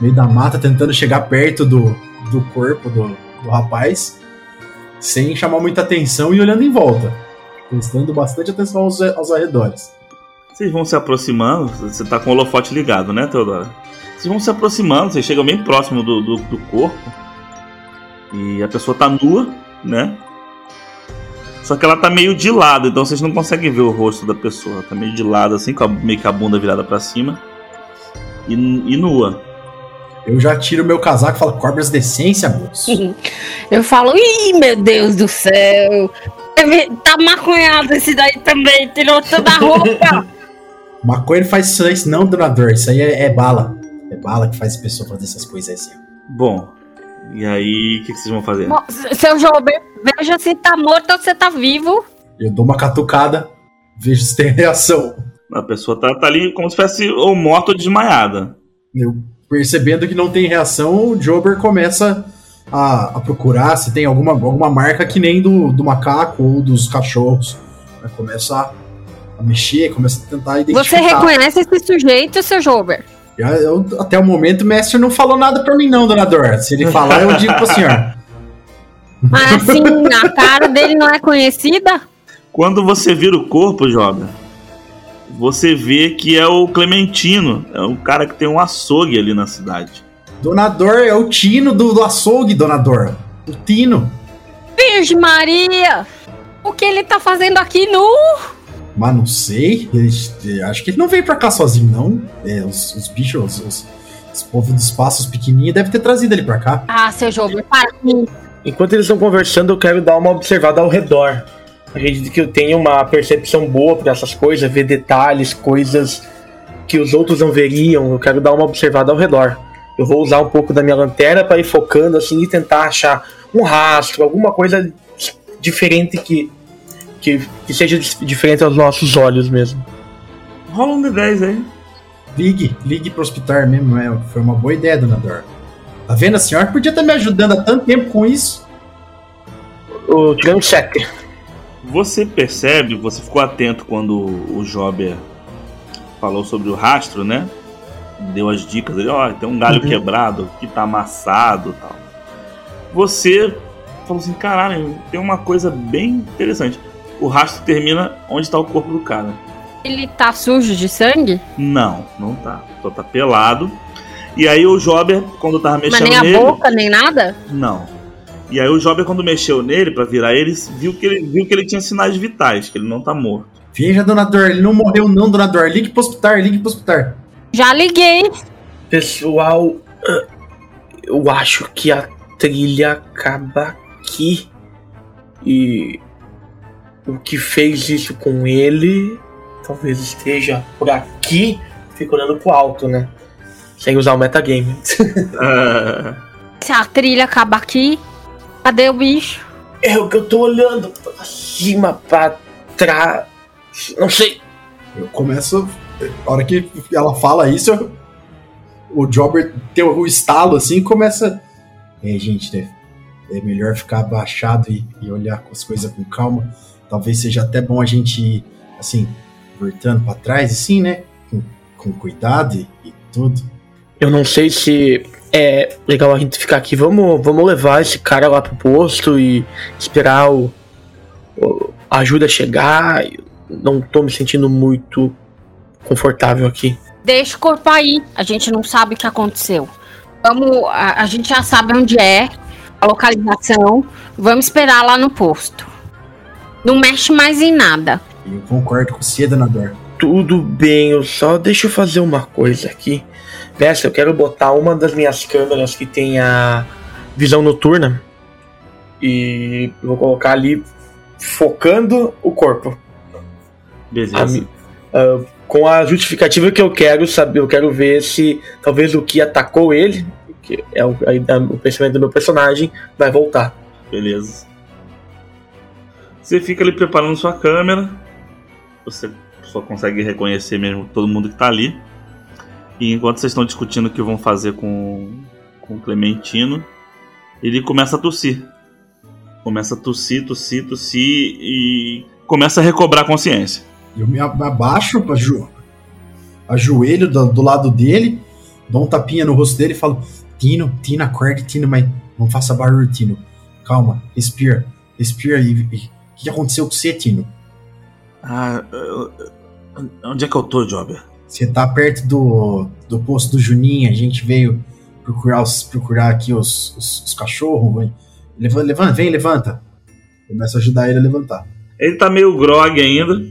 meio da mata, tentando chegar perto do, do corpo do, do rapaz, sem chamar muita atenção e olhando em volta. Prestando bastante atenção aos, aos arredores. Vocês vão se aproximando, você tá com o holofote ligado, né, Teodora? Vocês vão se aproximando, vocês chegam bem próximo do, do, do corpo. E a pessoa tá nua, né? Só que ela tá meio de lado, então vocês não conseguem ver o rosto da pessoa. Tá meio de lado, assim, com a, meio que a bunda virada pra cima. E, e nua. Eu já tiro meu casaco e falo, cobras decência, moço. Eu falo, ih, meu Deus do céu. Tá maconhado esse daí também, tirou toda a roupa. Maconha não faz isso não, donador. Isso aí é, é bala. É bala que faz a pessoa fazer essas coisas assim. Bom, e aí, o que, que vocês vão fazer? Bom, Seu Jober, veja se tá morto ou se tá vivo. Eu dou uma catucada, vejo se tem reação. A pessoa tá, tá ali como se fosse ou morta ou desmaiada. Eu percebendo que não tem reação, o Jober começa a, a procurar se tem alguma, alguma marca que nem do, do macaco ou dos cachorros. Começa a, a mexer, começa a tentar Você identificar. reconhece esse sujeito, seu Jober? Eu- eu- até o momento o mestre não falou nada pra mim não, dona Dor. Se ele falar, eu digo pro senhor. Mas assim, a cara dele não é conhecida? Quando você vira o corpo, joga, você vê que é o Clementino. É um cara que tem um açougue ali na cidade. Donador é o Tino do, do açougue, Donador. O Tino. Virgem Maria! O que ele tá fazendo aqui nu? Mas não sei. ele- acho que ele não veio pra cá sozinho, não. É, os, os bichos, os, os, os povos dos passos pequenininhos devem ter trazido ele pra cá. Ah, seu Jober, para com isso. Enquanto eles estão conversando, eu quero dar uma observada ao redor. Acredito que eu tenho uma percepção boa para essas coisas, ver detalhes, coisas que os outros não veriam. Eu quero dar uma observada ao redor. Eu vou usar um pouco da minha lanterna para ir focando assim e tentar achar um rastro, alguma coisa diferente que, que, que seja diferente aos nossos olhos mesmo. Rola um D10 aí. Ligue, ligue pro hospital mesmo. É, foi uma boa ideia, Donador. Tá vendo? A senhora podia estar me ajudando há tanto tempo com isso. Eu tirei um 7. Você percebe, você ficou atento quando o Jober falou sobre o rastro, né? Deu as dicas ali, ó, tem um galho Uhum. quebrado que tá amassado e tal. Você falou assim, caralho, tem uma coisa bem interessante. O rastro termina onde tá o corpo do cara. Ele tá sujo de sangue? Não, não tá. Só tá pelado. E aí o Jober, quando tava Mas mexendo nem a nele. boca, nem nada? Não. E aí o Jober, quando mexeu nele pra virar ele, viu que ele viu que ele tinha sinais vitais, que ele não tá morto. Veja, Donador, ele não morreu não, Donador. Ligue pro hospital, ligue pro hospital. Já liguei. Pessoal, eu acho que a trilha acaba aqui. E o que fez isso com ele talvez esteja por aqui. Fico olhando pro alto, né? Sem usar o metagame. Se a trilha acaba aqui, cadê o bicho? É o que eu tô olhando pra cima, pra trás. Não sei. Eu começo. A hora que ela fala isso, eu- o Jobber tem o estalo assim e começa. É, gente, né? É melhor ficar abaixado e, e olhar as coisas com calma. Talvez seja até bom a gente ir, assim, voltando pra trás, assim, né? Com, com cuidado e, e tudo. Eu não sei se é legal a gente ficar aqui. Vamos, vamos levar esse cara lá pro posto e esperar o, o- a ajuda chegar. Eu não tô me sentindo muito confortável aqui. Deixa o corpo aí. A gente não sabe o que aconteceu. Vamos. A, a gente já sabe onde é, a localização. Vamos esperar lá no posto. Não mexe mais em nada. Eu concordo com você, Donador. Tudo bem, eu só deixa eu fazer uma coisa aqui. Mestre, eu quero botar uma das minhas câmeras que tem a visão noturna e vou colocar ali focando o corpo. A beleza. mi- ah, com a justificativa que eu quero saber, eu quero ver se talvez o que atacou ele, que é o, a- o pensamento do meu personagem, vai voltar. Beleza. Você fica ali preparando sua câmera. Você só consegue reconhecer mesmo todo mundo que tá ali. E enquanto vocês estão discutindo o que vão fazer com, com o Clementino, ele começa a tossir. Começa a tossir, tossir, tossir e começa a recobrar a consciência. Eu me ab- abaixo, aju ajoelho do, do lado dele, dou um tapinha no rosto dele e falo: Tino, Tino, acorde, Tino, mas não faça barulho, Tino. Calma, respira, respira e. e- O que aconteceu com você, Tino? Ah, eu- eu- onde é que eu tô, Jobber? Você tá perto do, do posto do Juninho, a gente veio procurar, os, procurar aqui os, os, os cachorros. Vem. Levanta, levanta, vem, levanta. Começa a ajudar ele a levantar. Ele tá meio grog ainda.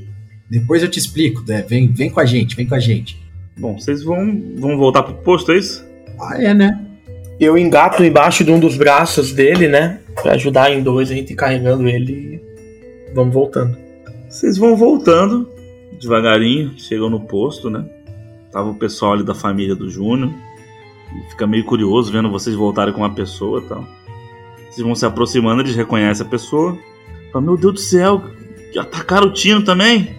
Depois eu te explico, né? vem, vem com a gente, vem com a gente. Bom, vocês vão, vão voltar pro posto, é isso? Ah, é, né? Eu engato embaixo de um dos braços dele, né? Pra ajudar em dois, a gente ir carregando ele vamos voltando. Vocês vão voltando devagarinho, chegam no posto, né? Tava o pessoal ali da família do Júnior. E fica meio curioso vendo vocês voltarem com uma pessoa e tal. Vocês vão se aproximando, eles reconhecem a pessoa. Fala, meu Deus do céu, atacaram o Tino também?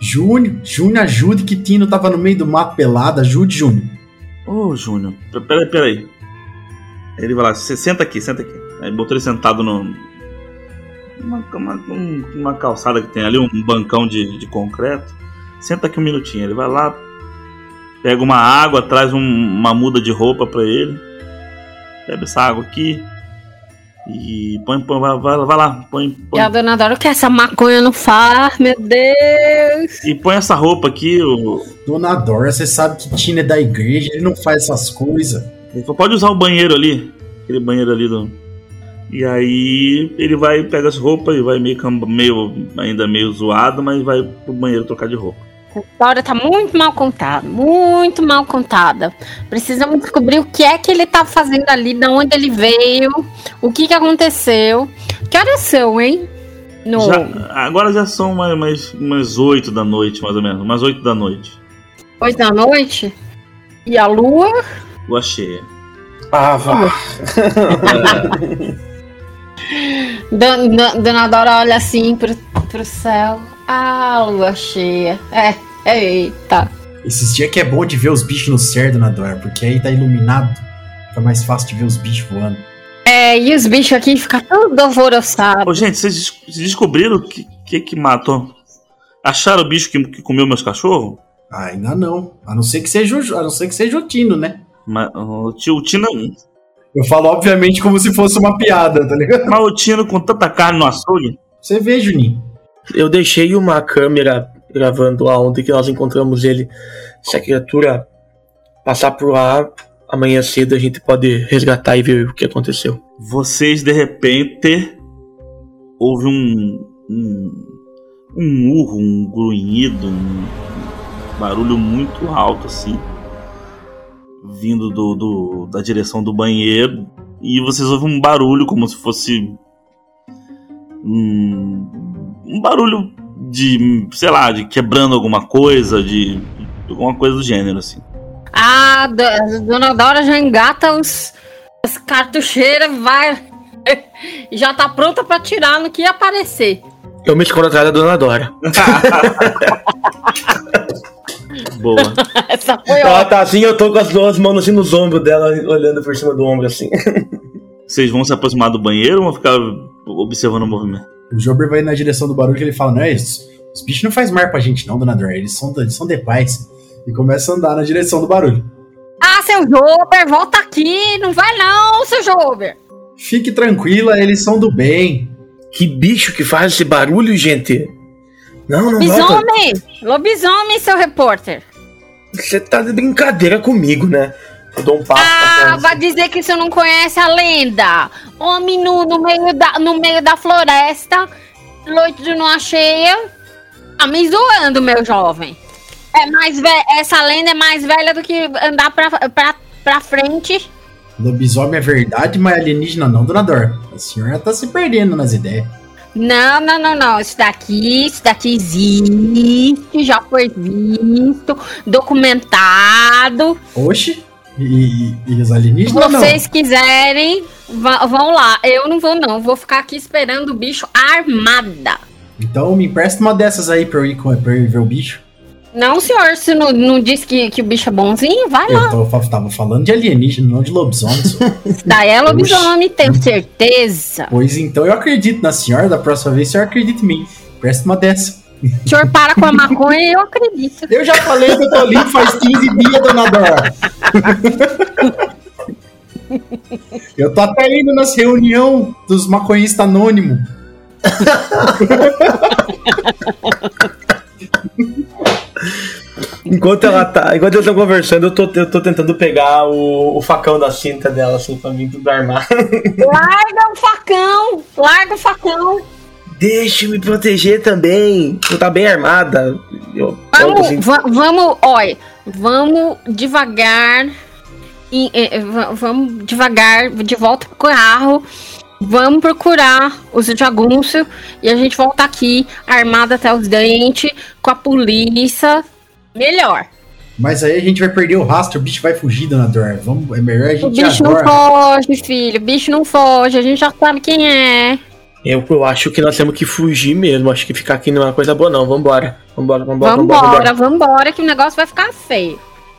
Júnior, Júnior, ajude que Tino tava no meio do mato pelado, ajude, Júnior. Ô, Júnior, p- peraí, peraí. Ele vai lá, senta aqui, senta aqui. Aí botou ele sentado no. Uma, uma, um- uma calçada que tem ali, um bancão de, de concreto. Senta aqui um minutinho. Ele vai lá, pega uma água, traz um- uma muda de roupa pra ele. Bebe essa água aqui. E põe, põe vai, vai, vai lá, põe, põe. E a dona Dora, o que essa maconha não faz? Meu Deus! E põe essa roupa aqui. O, Dona Dora, você sabe que Tino é da igreja, ele não faz essas coisas. Ele falou, pode usar o banheiro ali. Aquele banheiro ali do. E aí ele vai, pega as roupas e vai meio, meio ainda meio zoado, mas vai pro banheiro trocar de roupa. A história tá muito mal contada, muito mal contada. Precisamos descobrir o que é que ele tá fazendo ali, de onde ele veio, o que que aconteceu. Que horas são, hein? No... Já- agora já são umas, umas, umas 8 da noite, mais ou menos. Umas 8 da noite. Oito da noite? E a lua? Lua cheia. Ah, vá. Dan- Dan- Dona Dora olha assim pro, pro céu. Ah, lua cheia. É, eita. Esses dias que é bom de ver os bichos no céu, Dona Dora, porque aí tá iluminado. Fica mais fácil de ver os bichos voando. É, e os bichos aqui ficam tudo alvoroçados. Ô, gente, vocês des- vocês descobriram o que, que que matou? Acharam o bicho que, que comeu meus cachorros? Ah, ainda não. A não ser que seja o, a não ser que seja o Tino, né? Mas o tio o Tino, Eu falo, obviamente, como se fosse uma piada, tá ligado? mas o Tino com tanta carne no açougue. Você vê, Juninho. Eu deixei uma câmera gravando aonde que nós encontramos ele. Se a criatura passar por lá, amanhã cedo a gente pode resgatar e ver o que aconteceu. vocês de repente houve um um, um urro, um grunhido, um barulho muito alto assim, vindo do, do- da direção do banheiro e vocês ouvem um barulho como se fosse um, um barulho de, sei lá, de quebrando alguma coisa, de, de alguma coisa do gênero assim. Ah, do- Dona Dora já engata os, as cartucheiras, vai. Já tá pronta pra tirar no que aparecer. Eu me escondo atrás da Dona Dora. Boa. Essa foi Ela tá assim, eu tô com as duas mãos assim nos ombros dela, olhando por cima do ombro assim. Vocês vão se aproximar do banheiro ou vão ficar observando o movimento? O Jober vai na direção do barulho que ele fala: Não, esses, os bichos não faz mal pra gente, não, Dona Dora. Eles são, eles são de paz. E começa a andar na direção do barulho. Ah, seu Jober, volta aqui. Não vai não, seu Jober. Fique tranquila, eles são do bem. Que bicho que faz esse barulho, gente? Não, não, não. Lobisomem. Lobisomem, seu repórter. Você tá de brincadeira comigo, né? Eu dou um passo pra Ah, trás. vai dizer que você não conhece a lenda. Homem nu no meio da, no meio da floresta, noite de lua cheia. Tá me zoando, meu jovem. É mais ve- Essa lenda é mais velha do que andar pra, pra, pra frente. Lobisomem é verdade, mas alienígena não, Dona Dora. A senhora tá se perdendo nas ideias. Não, não, não, não. Isso daqui, isso daqui existe, já foi visto, documentado. Oxe, e, e, os alienígenas Se não? vocês quiserem, vá- vão lá. Eu não vou, não. Vou ficar aqui esperando o bicho armada. Então me empresta uma dessas aí pra eu ir, pra eu ir ver o bicho. Não, senhor, se não, não disse que, que o bicho é bonzinho, vai lá. Eu tô- tava falando de alienígena, não de lobisomem. Daí é lobisomem, tenho certeza. pois então eu acredito na senhora, da próxima vez o senhor acredita em mim. Presta uma dessa. O senhor para com a maconha e eu acredito. Eu já falei que eu tô limpo faz 15 dias, dona Dora. Eu tô até indo nas reunião dos maconhistas anônimos. Enquanto ela tá. Enquanto eles estão conversando, eu tô, eu tô tentando pegar o, o facão da cinta dela, assim, pra mim desarmar. Larga o facão! Larga o facão! Deixa eu me proteger também. Tu tá bem armada. Eu, Vamos, assim. va- vamos, olha, vamos devagar. e, eh, va- vamos devagar de volta pro carro. Vamos procurar os jagunços e a gente volta aqui armada até os dentes, com a polícia. Melhor. Mas aí a gente vai perder o rastro, o bicho vai fugir, dona Dora. Vamos, é melhor a O gente bicho não foge, filho. O bicho não foge. A gente já sabe quem é. Eu, eu acho que nós temos que fugir mesmo. Acho que ficar aqui não é uma coisa boa, não. Vambora. Vambora, vambora, vambora. Vambora, vambora. vambora, que o negócio vai ficar feio.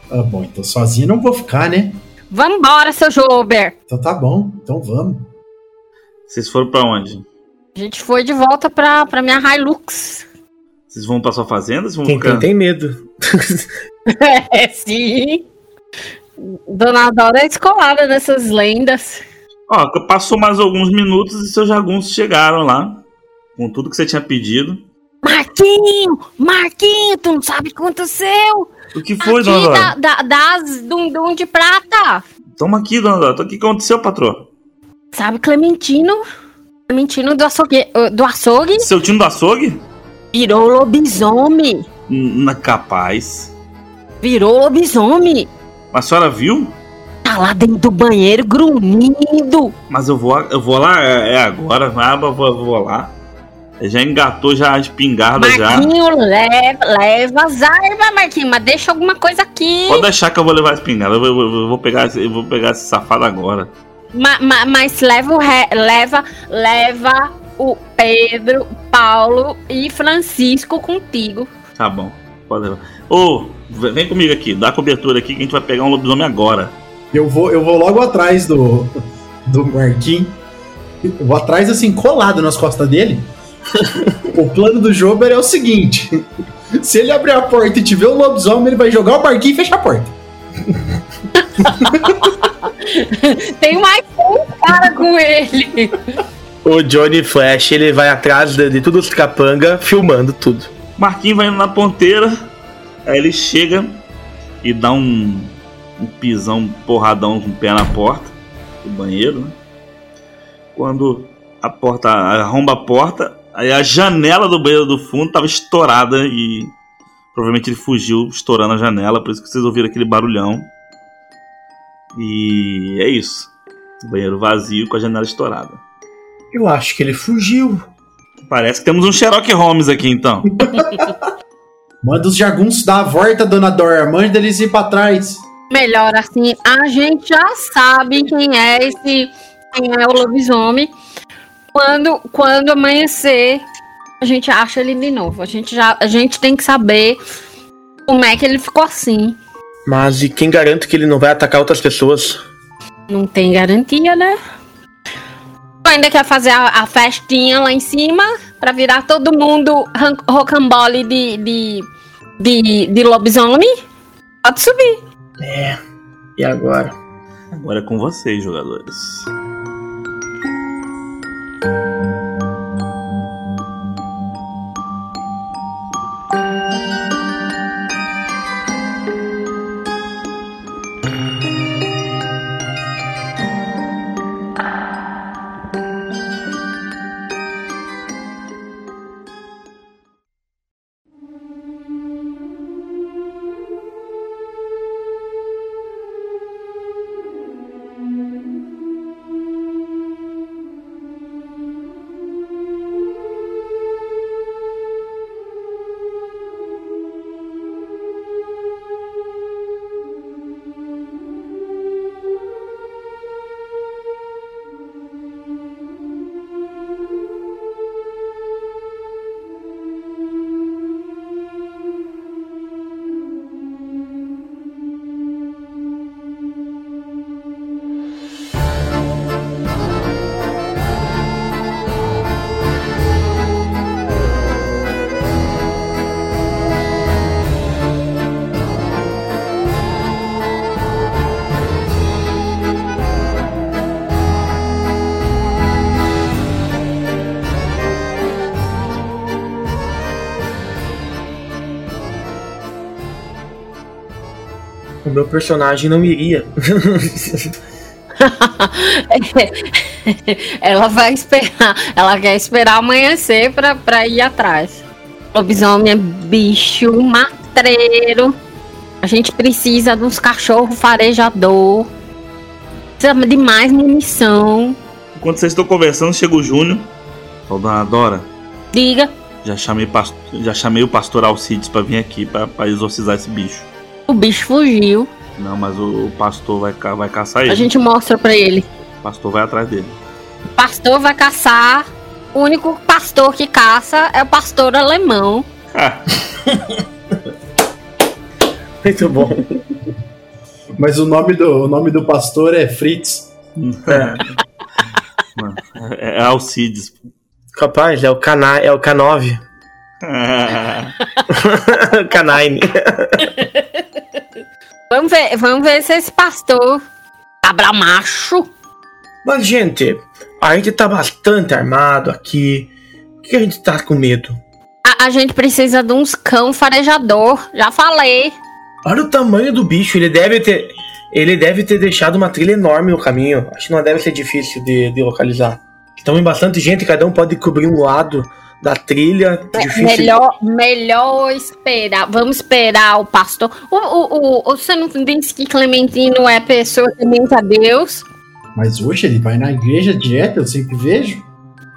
Ah, bom, então sozinho não vou ficar, né? Vambora, seu Jober. Então tá bom, então vamos. Vocês foram pra onde? A gente foi de volta pra, pra minha Hilux. Vocês vão pra sua fazenda? Vocês vão Quem ficar... tem, tem medo. É, sim. Dona Dora é escolada nessas lendas. Ó, passou mais alguns minutos e seus jagunços chegaram lá. Com tudo que você tinha pedido. Marquinho! Marquinho, tu não sabe o que aconteceu? O que foi, aqui dona Dora? da, da, das Dundum de Prata. Toma aqui, dona Dora. O que aconteceu, patroa? Sabe Clementino? Clementino do açougue, do açougue Seu time do açougue? Virou lobisomem. N- capaz. Virou lobisomem. A senhora viu? Tá lá dentro do banheiro grunhindo. Mas eu vou, eu vou lá, é, é agora. Vou, vou lá. Já engatou já a espingarda já. Marquinho, leva, leva as armas, Marquinho, mas deixa alguma coisa aqui. Pode deixar que eu vou levar a espingarda. Eu, vou- eu vou- eu vou pegar, esse- eu vou pegar esse safado agora. Ma- ma- mas leva o re- leva, leva o Pedro, Paulo e Francisco contigo. Tá bom. Pode levar. Ô, vem comigo aqui. Dá a cobertura aqui que a gente vai pegar um lobisomem agora. Eu vou, eu vou logo atrás do, do Marquinhos. Eu vou atrás, assim, colado nas costas dele. o plano do Jober é o seguinte: se ele abrir a porta e tiver o lobisomem, ele vai jogar o Marquinhos e fechar a porta. Tem mais um cara com ele. O Johnny Flash, ele vai atrás de, de os capanga, filmando tudo. Marquinhos vai indo na ponteira. Aí ele chega e dá um, um pisão, um porradão com o pé na porta do banheiro. Né? Quando a porta arromba a porta, aí a janela do banheiro do fundo tava estourada e provavelmente ele fugiu estourando a janela, por isso que vocês ouviram aquele barulhão. E é isso. Banheiro vazio com a janela estourada. Eu acho que ele fugiu. Parece que temos um Sherlock Holmes aqui então. Manda os jagunços dar a volta, dona Dora. Manda eles ir pra trás. Melhor assim, a gente já sabe quem é esse, quem é o lobisomem. Quando, quando amanhecer, a gente acha ele de novo. A gente já, a gente tem que saber como é que ele ficou assim. Mas e quem garante que ele não vai atacar outras pessoas? Não tem garantia, né? Ainda quer fazer a, a festinha lá em cima pra virar todo mundo rocambole de, de, de, de lobisomem? Pode subir. E agora? Agora é com vocês, jogadores. Personagem não iria. ela vai esperar. Ela quer esperar amanhecer pra, pra ir atrás. Lobisomem é bicho matreiro. A gente precisa de uns cachorros farejador. Precisa de mais munição. Enquanto vocês estão conversando, chega o Júnior. Falou, dona Dora, Diga, já chamei, past- já chamei o pastor Alcides pra vir aqui pra, pra exorcizar esse bicho. o bicho fugiu. Não, mas o, o pastor vai, ca- vai caçar ele. A gente mostra pra ele. O pastor vai atrás dele. O pastor vai caçar. O único pastor que caça é o pastor alemão. Muito bom. Mas o nome do, o nome do pastor é Fritz. Mano, é, é Alcides. Capaz, é o Cana é o K9. K9. Vamos ver, vamos ver se esse pastor cabra macho. Mas, gente, a gente tá bastante armado aqui. Por que a gente tá com medo? A, a gente precisa de uns cão farejador. Já falei. Olha o tamanho do bicho, ele deve ter. Ele deve ter deixado uma trilha enorme no caminho. Acho que não deve ser difícil de, de localizar. Estão em bastante gente, cada um pode cobrir um lado da trilha. Difícil. Melhor, melhor esperar. Vamos esperar o pastor. O, o, o, o- você não disse que Clementino é pessoa temente a Deus? Mas hoje ele vai na igreja direto, eu sempre vejo.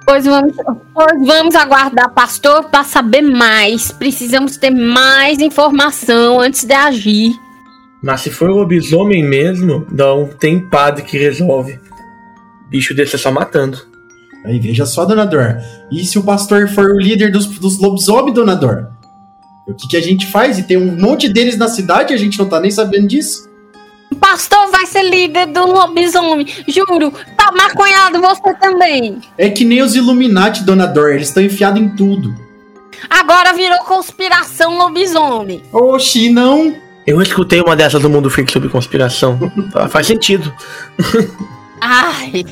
Pois vamos, pois vamos aguardar pastor para saber mais. Precisamos ter mais informação antes de agir. Mas se for lobisomem mesmo, não tem padre que resolve. Bicho desse é só matando. Aí veja só, dona Dor. E se o pastor for o líder dos, dos lobisomens, dona Dor? O que, que a gente faz? E tem um monte deles na cidade e a gente não tá nem sabendo disso. O pastor vai ser líder do lobisomem. Juro. Tá maconhado você também. É que nem os Illuminati, dona Dor, eles estão enfiados em tudo. Agora virou conspiração lobisomem. Oxi, não. Eu escutei uma dessas no Mundo Freak sobre conspiração. Faz sentido. Ai.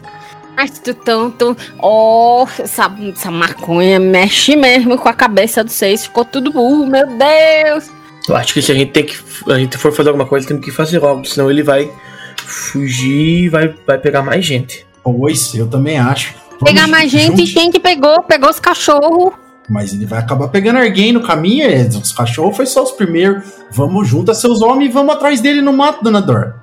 Mas tu tanto. Oh, essa, essa maconha mexe mesmo com a cabeça de vocês. Ficou tudo burro, meu Deus. Eu acho que se a gente tem que. A gente for fazer alguma coisa, temos que fazer logo, senão ele vai fugir e vai, vai pegar mais gente. Pois, eu também acho. Vamos Pegar mais gente, quem que pegou? Pegou os cachorros. Mas ele vai acabar pegando alguém no caminho. é, Os cachorros foi só os primeiros. Vamos junto a seus homens e vamos atrás dele no mato, dona Dor.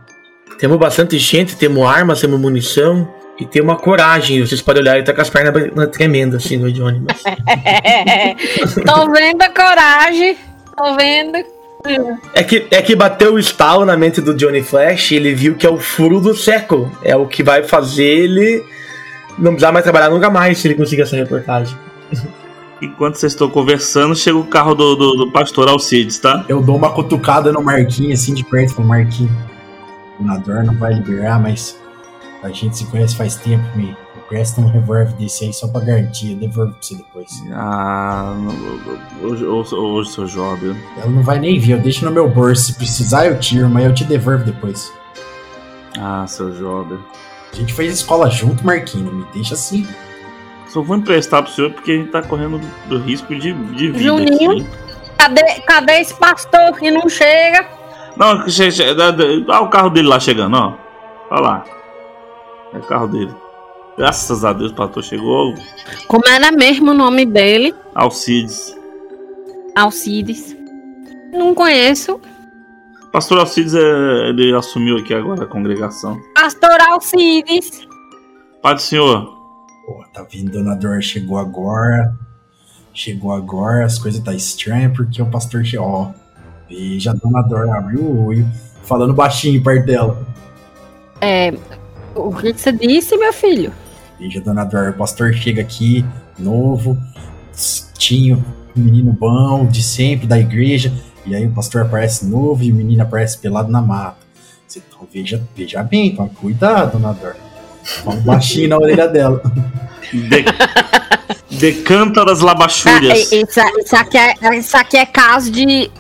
Temos bastante gente, temos armas, temos munição e tem uma coragem. Vocês podem olhar, ele tá com as pernas tremendas assim no Johnny. Mas... Tô vendo a coragem. Tô vendo. É que, é que bateu o estalo na mente do Johnny Flash e ele viu que é o furo do século. É o que vai fazer ele não precisar mais trabalhar nunca mais se ele conseguir essa reportagem. Enquanto vocês estão conversando, chega o carro do, do, do pastor Alcides, tá? Eu dou uma cutucada no Marquinho, assim, de perto. Falo, Marquinho, o Nador não vai liberar, mas a gente se conhece faz tempo. Me presta um revólver desse aí só pra garantia. Eu devolvo pra você depois. Ah, hoje, hoje, hoje seu jovem. Ela não vai nem ver, eu deixo no meu bolso. Se precisar, eu tiro, mas eu te devolvo depois. Ah, seu jovem. A gente fez escola junto, Marquinho. Não me deixa assim. Só vou emprestar pro senhor porque a gente tá correndo do risco de, de vida. Juninho? aqui. Cadê, cadê esse pastor que não chega? Não, che- che- dá- dá- olha o carro dele lá chegando, ó. Olha lá. É o carro dele. Graças a Deus o pastor chegou. Como era mesmo o nome dele? Alcides. Alcides. Não conheço. Pastor Alcides, é, ele assumiu aqui agora a congregação. Pastor Alcides. Pai do senhor. Pô, tá vindo, Dona Dor chegou agora. Chegou agora, as coisas tá estranhas porque o pastor chegou. Ó, veja, a Dona Dor abriu o olho, falando baixinho perto dela. É, o que, você disse, meu filho? Veja, Dona Dor, o pastor chega aqui, novo, tinho, um menino bom, de sempre, da igreja. E aí o pastor aparece novo e o menino aparece pelado na mata. Você, então, veja, veja bem, toma cuidado, Dona Dor. Fala baixinho na orelha dela. De... Decanta das Ah, isso, isso aqui é, isso aqui é caso de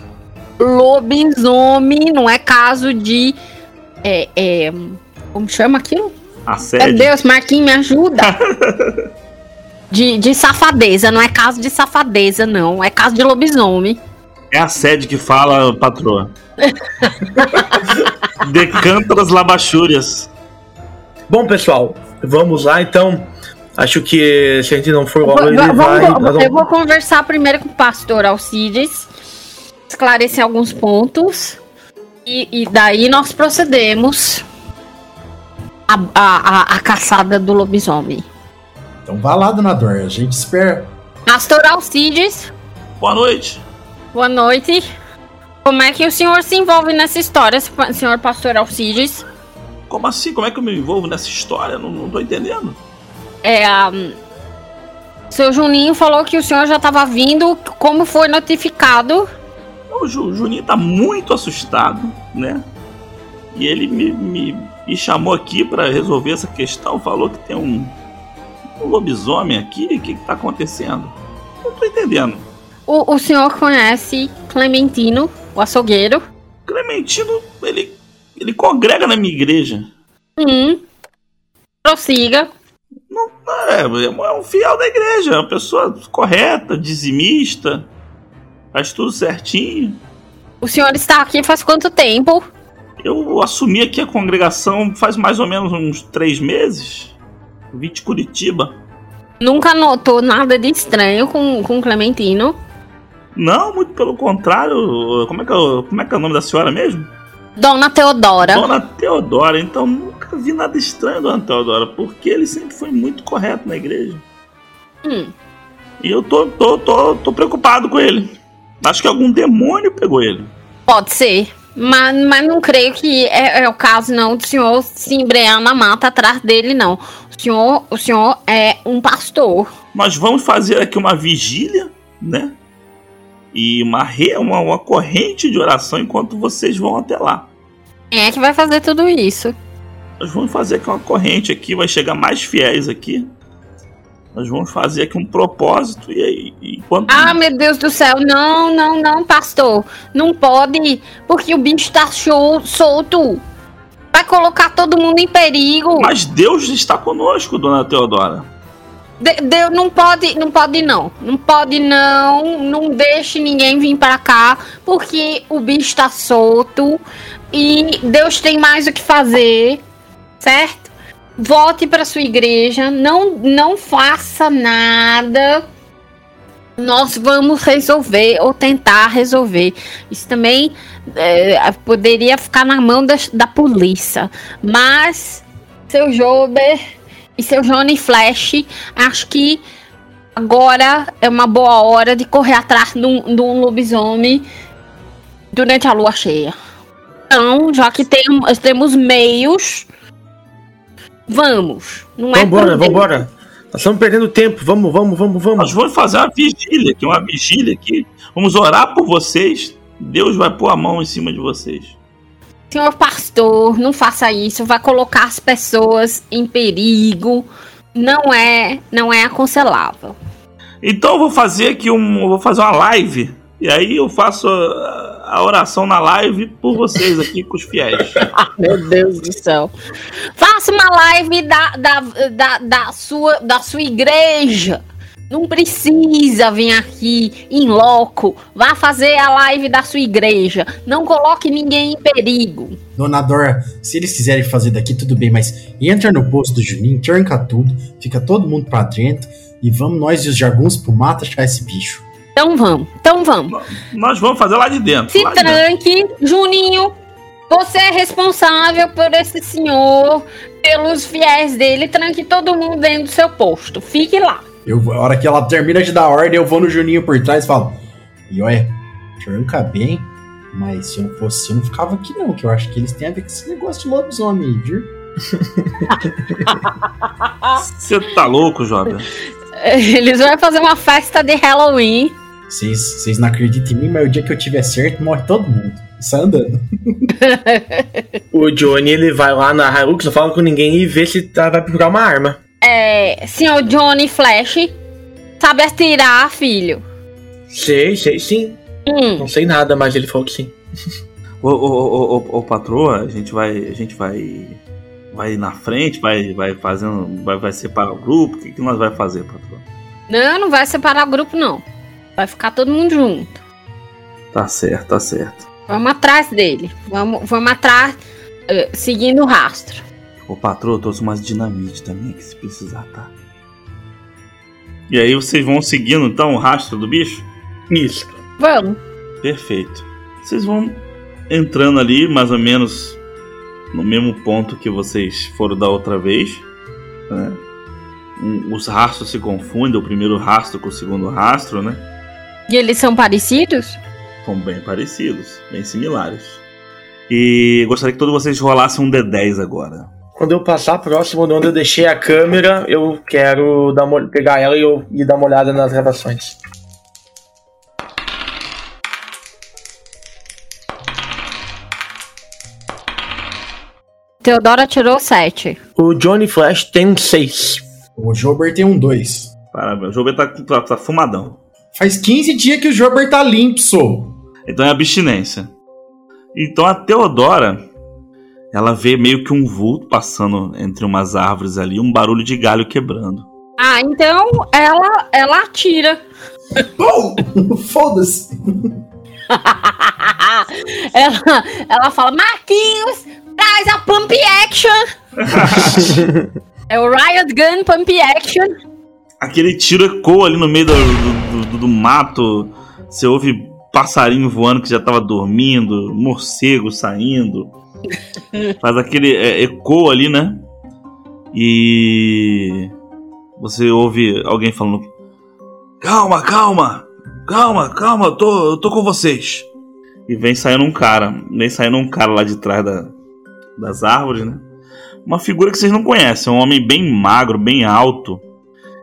lobisomem, não é caso de. É, é, como chama aquilo? Meu Assédio. Deus, Marquinhos, me ajuda. De, de safadeza, não é caso de safadeza, não. É caso de lobisomem. É a sede que fala, patroa. Decântaras labachúrias. Bom, pessoal, vamos lá então. Acho que se a gente não for logo, ele Vamos- vai. vamos- eu vou conversar primeiro com o pastor Alcides, esclarecer alguns pontos, e, e daí nós procedemos a, a, a caçada do lobisomem. Então vá lá, dona Dor, a gente espera. Pastor Alcides, Boa noite. boa noite. Como é que o senhor se envolve nessa história, senhor pastor Alcides? Como assim? Como é que eu me envolvo nessa história? Não, não tô entendendo. É, a. Seu Juninho falou que o senhor já estava vindo, como foi notificado. O Ju- Juninho tá muito assustado, né? E ele me, me, me chamou aqui pra resolver essa questão. Falou que tem um, um lobisomem aqui. O que, que tá acontecendo? Não tô entendendo. O, o senhor conhece Clementino, o açougueiro? Clementino, ele, ele congrega na minha igreja. Hum. Prossiga. É, é um fiel da igreja, é uma pessoa correta, dizimista, faz tudo certinho. O senhor está aqui faz quanto tempo? Eu assumi aqui a congregação faz mais ou menos uns três meses. Vim de Curitiba. Nunca notou nada de estranho com, com Clementino? Não, muito pelo contrário. Como é que é, o- como é, que é o nome da senhora mesmo? Dona Teodora. Dona Teodora. Então nunca vi nada estranho, Dona Teodora, porque ele sempre foi muito correto na igreja. Hum. E eu tô, tô, tô, tô preocupado com ele. Acho que algum demônio pegou ele. Pode ser. Mas, mas não creio que é, é o caso, não, do senhor se embrear na mata atrás dele, não. O senhor, o senhor é um pastor. Nós vamos fazer aqui uma vigília, né? E uma, re, uma, uma corrente de oração enquanto vocês vão até lá. Quem é que vai fazer tudo isso? Nós vamos fazer aqui uma corrente aqui, vai chegar mais fiéis aqui. Nós vamos fazer aqui um propósito e aí, enquanto Ah, meu Deus do céu, não, não, não, pastor. Não pode, porque o bicho tá show, solto. Vai colocar todo mundo em perigo. Mas Deus está conosco, dona Teodora. De- Deus não pode, não pode não. Não pode não. Não deixe ninguém vir pra cá, porque o bicho tá solto e Deus tem mais o que fazer, certo? Volte pra sua igreja, não não faça nada. Nós vamos resolver ou tentar resolver. Isso também é, poderia ficar na mão da, da polícia, mas seu Jober e seu Johnny Flash, acho que agora é uma boa hora de correr atrás de um, de um lobisomem durante a lua cheia. Então, já que tem, temos meios, vamos. Não é Vambora, vambora. Nós estamos perdendo tempo. Vamos, vamos, vamos, Nós vamos. vamos fazer uma vigília aqui, uma vigília aqui. Vamos orar por vocês. Deus vai pôr a mão em cima de vocês. Senhor pastor, não faça isso, vai colocar as pessoas em perigo. Não é, não é aconselhável. Então eu vou fazer aqui um, vou fazer uma live e aí eu faço a, oração na live por vocês aqui com os fiéis. Meu Deus do céu. Faça uma live da, da, da, da, sua, da sua igreja. Não precisa vir aqui em loco. Vá fazer a live da sua igreja. Não coloque ninguém em perigo. Dona Dora, se eles quiserem fazer daqui, tudo bem, mas entra no posto do Juninho, tranca tudo, fica todo mundo pra dentro e vamos nós e os jaguns pro mato achar esse bicho. Então vamos, então vamos. Nós vamos fazer lá de dentro. Se de dentro. tranque, Juninho. Você é responsável por esse senhor, pelos fiéis dele. Tranque todo mundo dentro do seu posto. Fique lá. Eu, a hora que ela termina de dar ordem, eu vou no Juninho por trás e falo: E olha, tranca bem, mas se eu não fosse, eu não ficava aqui não, que eu acho que eles têm a ver com esse negócio de lobisomem aí, viu? Você tá louco, jovem? Eles vão fazer uma festa de Halloween. Vocês vocês não acreditam em mim, mas o dia que eu tiver certo, morre todo mundo. Sai andando. O Johnny ele vai lá na Hilux, não fala com ninguém e vê se tá, vai procurar uma arma. É, senhor Johnny Flash, sabe atirar, filho? Sei, sei sim. Hum, Não sei nada, mas ele falou que sim. Ô, ô, ô, ô, ô, patroa, a gente vai. A gente vai. Vai na frente, vai, vai fazendo. Vai, vai separar o grupo. O que, que nós vai fazer, patroa? não, não vai separar o grupo, não. Vai ficar todo mundo junto. Tá certo, tá certo. Vamos atrás dele. Vamos, vamos atrás, eh, seguindo o rastro. Ô patrão, eu trouxe umas dinamite também, que se precisar, tá? E aí vocês vão seguindo então o rastro do bicho? Isso. Vamos. Perfeito. Vocês vão entrando ali, mais ou menos no mesmo ponto que vocês foram da outra vez. né? Os rastros se confundem, o primeiro rastro com o segundo rastro, né? E eles são parecidos? São bem parecidos, bem similares. E gostaria que todos vocês rolassem um D10 agora. Quando eu passar próximo de onde eu deixei a câmera, eu quero dar uma- pegar ela e, eu, e dar uma olhada nas gravações. Teodora tirou sete. O Johnny Flash tem um 6. O Jober tem um 2. Parabéns, o jogo tá, tá, tá fumadão. Faz 15 dias que o Jober tá limpo, sou. Então é abstinência. Então a Teodora, ela vê meio que um vulto passando entre umas árvores ali, um barulho de galho quebrando. Ah, então ela, ela atira. Pô! Foda-se. ela, ela fala, Marquinhos, traz a Pump Action. é o Riot Gun Pump Action. Aquele tiro ecoa ali no meio do, do, do- do mato. Você ouve passarinho voando que já tava dormindo, morcego saindo. Faz aquele é, ecoa ali, né? E você ouve alguém falando: Calma, calma, calma, calma, eu tô, eu tô com vocês. E vem saindo um cara, vem saindo um cara lá de trás da- das árvores, né? Uma figura que vocês não conhecem, um homem bem magro, bem alto.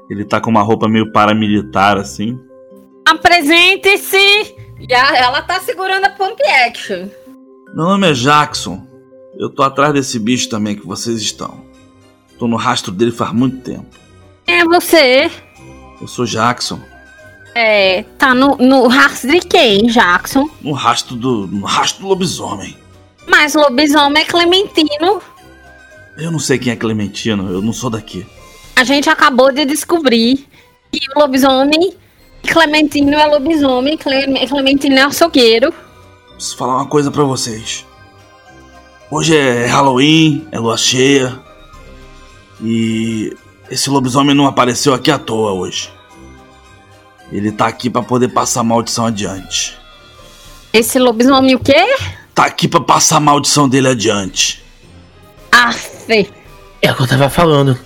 Ele tá com uma roupa meio paramilitar, assim. Apresente-se. E a- ela tá segurando a Pump Action. Meu nome é Jackson. Eu tô atrás desse bicho também que vocês estão. Tô no rastro dele faz muito tempo. Quem é você? Eu sou Jackson. É, tá no, no rastro de quem, Jackson? No rastro do. No rastro do lobisomem. Mas lobisomem é Clementino. Eu não sei quem é Clementino, eu não sou daqui. A gente acabou de descobrir que o lobisomem, Clementino é lobisomem, Cle- Clementino é açougueiro. Preciso falar uma coisa pra vocês. Hoje é Halloween, é lua cheia. E esse lobisomem não apareceu aqui à toa hoje. Ele tá aqui pra poder passar a maldição adiante. Esse lobisomem o quê? Tá aqui pra passar a maldição dele adiante. Aff, É o que eu tava falando.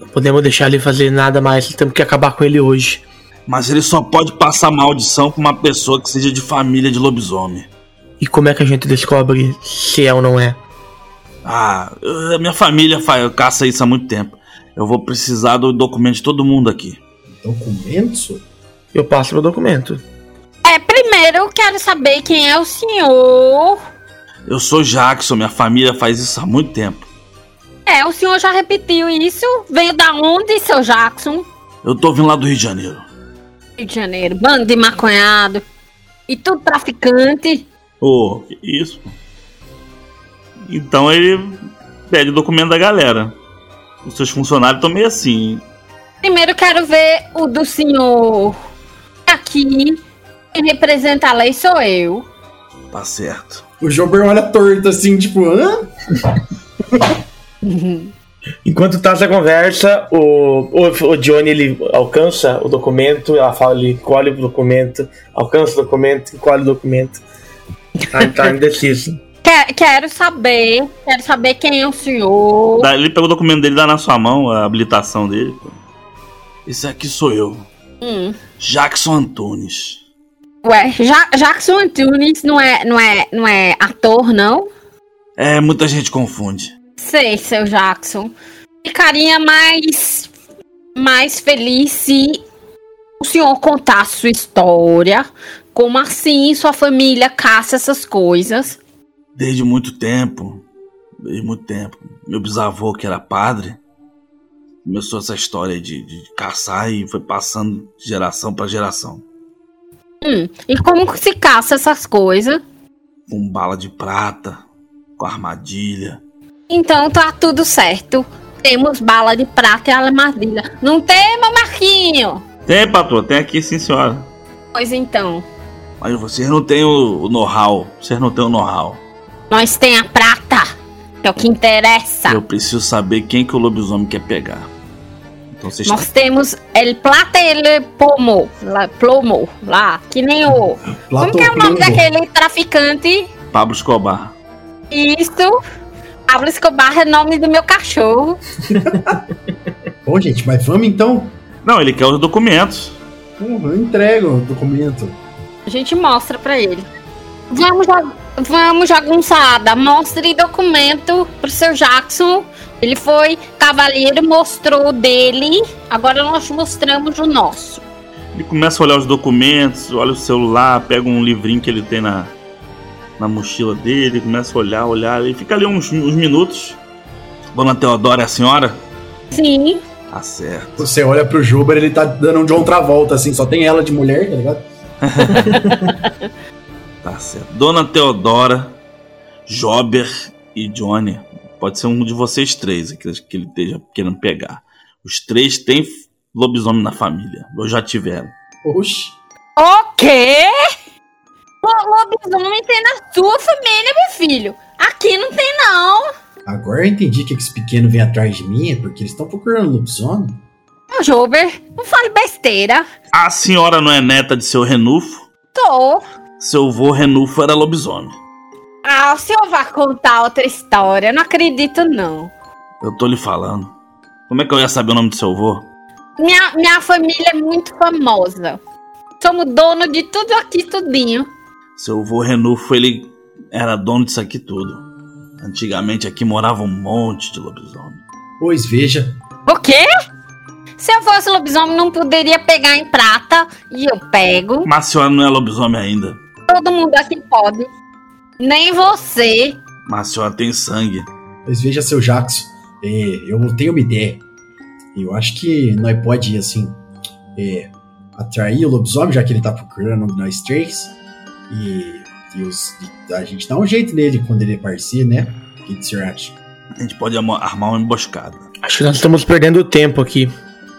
Não podemos deixar ele fazer nada mais, temos que acabar com ele hoje. Mas ele só pode passar maldição pra uma pessoa que seja de família de lobisomem. E como é que a gente descobre se é ou não é? Ah, eu- a minha família fa- caça isso há muito tempo. Eu vou precisar do documento de todo mundo aqui. Documento? Eu passo meu documento. É, primeiro eu quero saber quem é o senhor. Eu sou Jackson, minha família faz isso há muito tempo. É, o senhor já repetiu isso. Veio da onde, seu Jackson? Eu tô vindo lá do Rio de Janeiro. Rio de Janeiro, bando de maconhado. E tudo traficante. Ô, que isso? Então ele pede o documento da galera. Os seus funcionários estão meio assim. Primeiro quero ver o do senhor. Aqui, quem representa a lei sou eu. Tá certo. O Jober olha torto assim, tipo, hã? Enquanto tá essa conversa, o, o, o Johnny ele alcança o documento, ela fala, ele colhe o documento, alcança o documento, colhe o documento. Tá, tá indeciso. Que- quero saber, quero saber quem é o senhor. Ele pega o documento dele e dá na sua mão, a habilitação dele. Esse aqui sou eu. Hum. Jackson Antunes. Ué, ja Jackson Antunes não é, não, é, não é ator, não? É, muita gente confunde. Sei, seu Jackson. Ficaria mais, mais feliz se o senhor contasse sua história. Como assim sua família caça essas coisas? Desde muito tempo. Desde muito tempo. Meu bisavô, que era padre, começou essa história de, de caçar e foi passando de geração pra geração. Hum, e como se caça essas coisas? Com bala de prata, com armadilha. Então tá tudo certo. Temos bala de prata e armadilha. Não temos, Marquinho? Tem, patroa, tem aqui sim, senhora. Pois então. Mas vocês não têm o, o know-how. Vocês não têm o know-how. Nós tem a prata, que é o que interessa. Eu preciso saber quem que o lobisomem quer pegar. Então vocês Nós temos el plata e el pomo, lá, plomo, lá, que nem o... Como que é o nome daquele traficante? Pablo Escobar. Isso, Pablo Escobar é nome do meu cachorro. Bom, gente, mas vamos então. Não, ele quer os documentos. Uhum, Eu entrego o documento. A gente mostra pra ele. Vamos, vamos jagunçada, mostre documento pro seu Jackson. Ele foi cavaleiro, mostrou o dele. Agora nós mostramos o nosso. Ele começa a olhar os documentos, olha o celular, pega um livrinho que ele tem na, na mochila dele, começa a olhar, olhar. Ele fica ali uns, uns minutos. Dona Teodora é a senhora? Sim, Tá certo. Você olha pro Juber, ele tá dando um John Travolta, assim, só tem ela de mulher, tá ligado? Tá certo. Dona Teodora, Jober e Johnny. Pode ser um de vocês três que que ele esteja querendo pegar. Os três têm lobisomem na família. Ou já tiveram. Oxi. O quê? Lobisomem tem na sua família, meu filho. Aqui não tem, não. Agora eu entendi que esse pequeno vem atrás de mim, é porque eles estão procurando lobisomem. Ô, Jober, não fale besteira. A senhora não é neta de seu Renufo? Tô. Seu avô Renufo era lobisomem. Ah, o senhor vai contar outra história. Eu não acredito, não. Eu tô lhe falando. Como é que eu ia saber o nome do seu avô? Minha, minha família é muito famosa. Somos dono de tudo aqui, tudinho. Seu avô Renufo, ele era dono disso aqui tudo. Antigamente aqui morava um monte de lobisomem. Pois veja, O quê? Se eu fosse lobisomem, não poderia pegar em prata. E eu pego. Mas a senhora não é lobisomem ainda. Todo mundo aqui pode. Nem você. Mas a senhora tem sangue. pois veja, seu Jackson. É, eu tenho uma ideia. Eu acho que nós pode, assim, é, atrair o lobisomem, já que ele tá procurando nós três. E, e os- e a gente dá um jeito nele quando ele aparecer, né? O que senhor acha? A gente pode armar uma emboscada. Acho que nós estamos perdendo tempo aqui.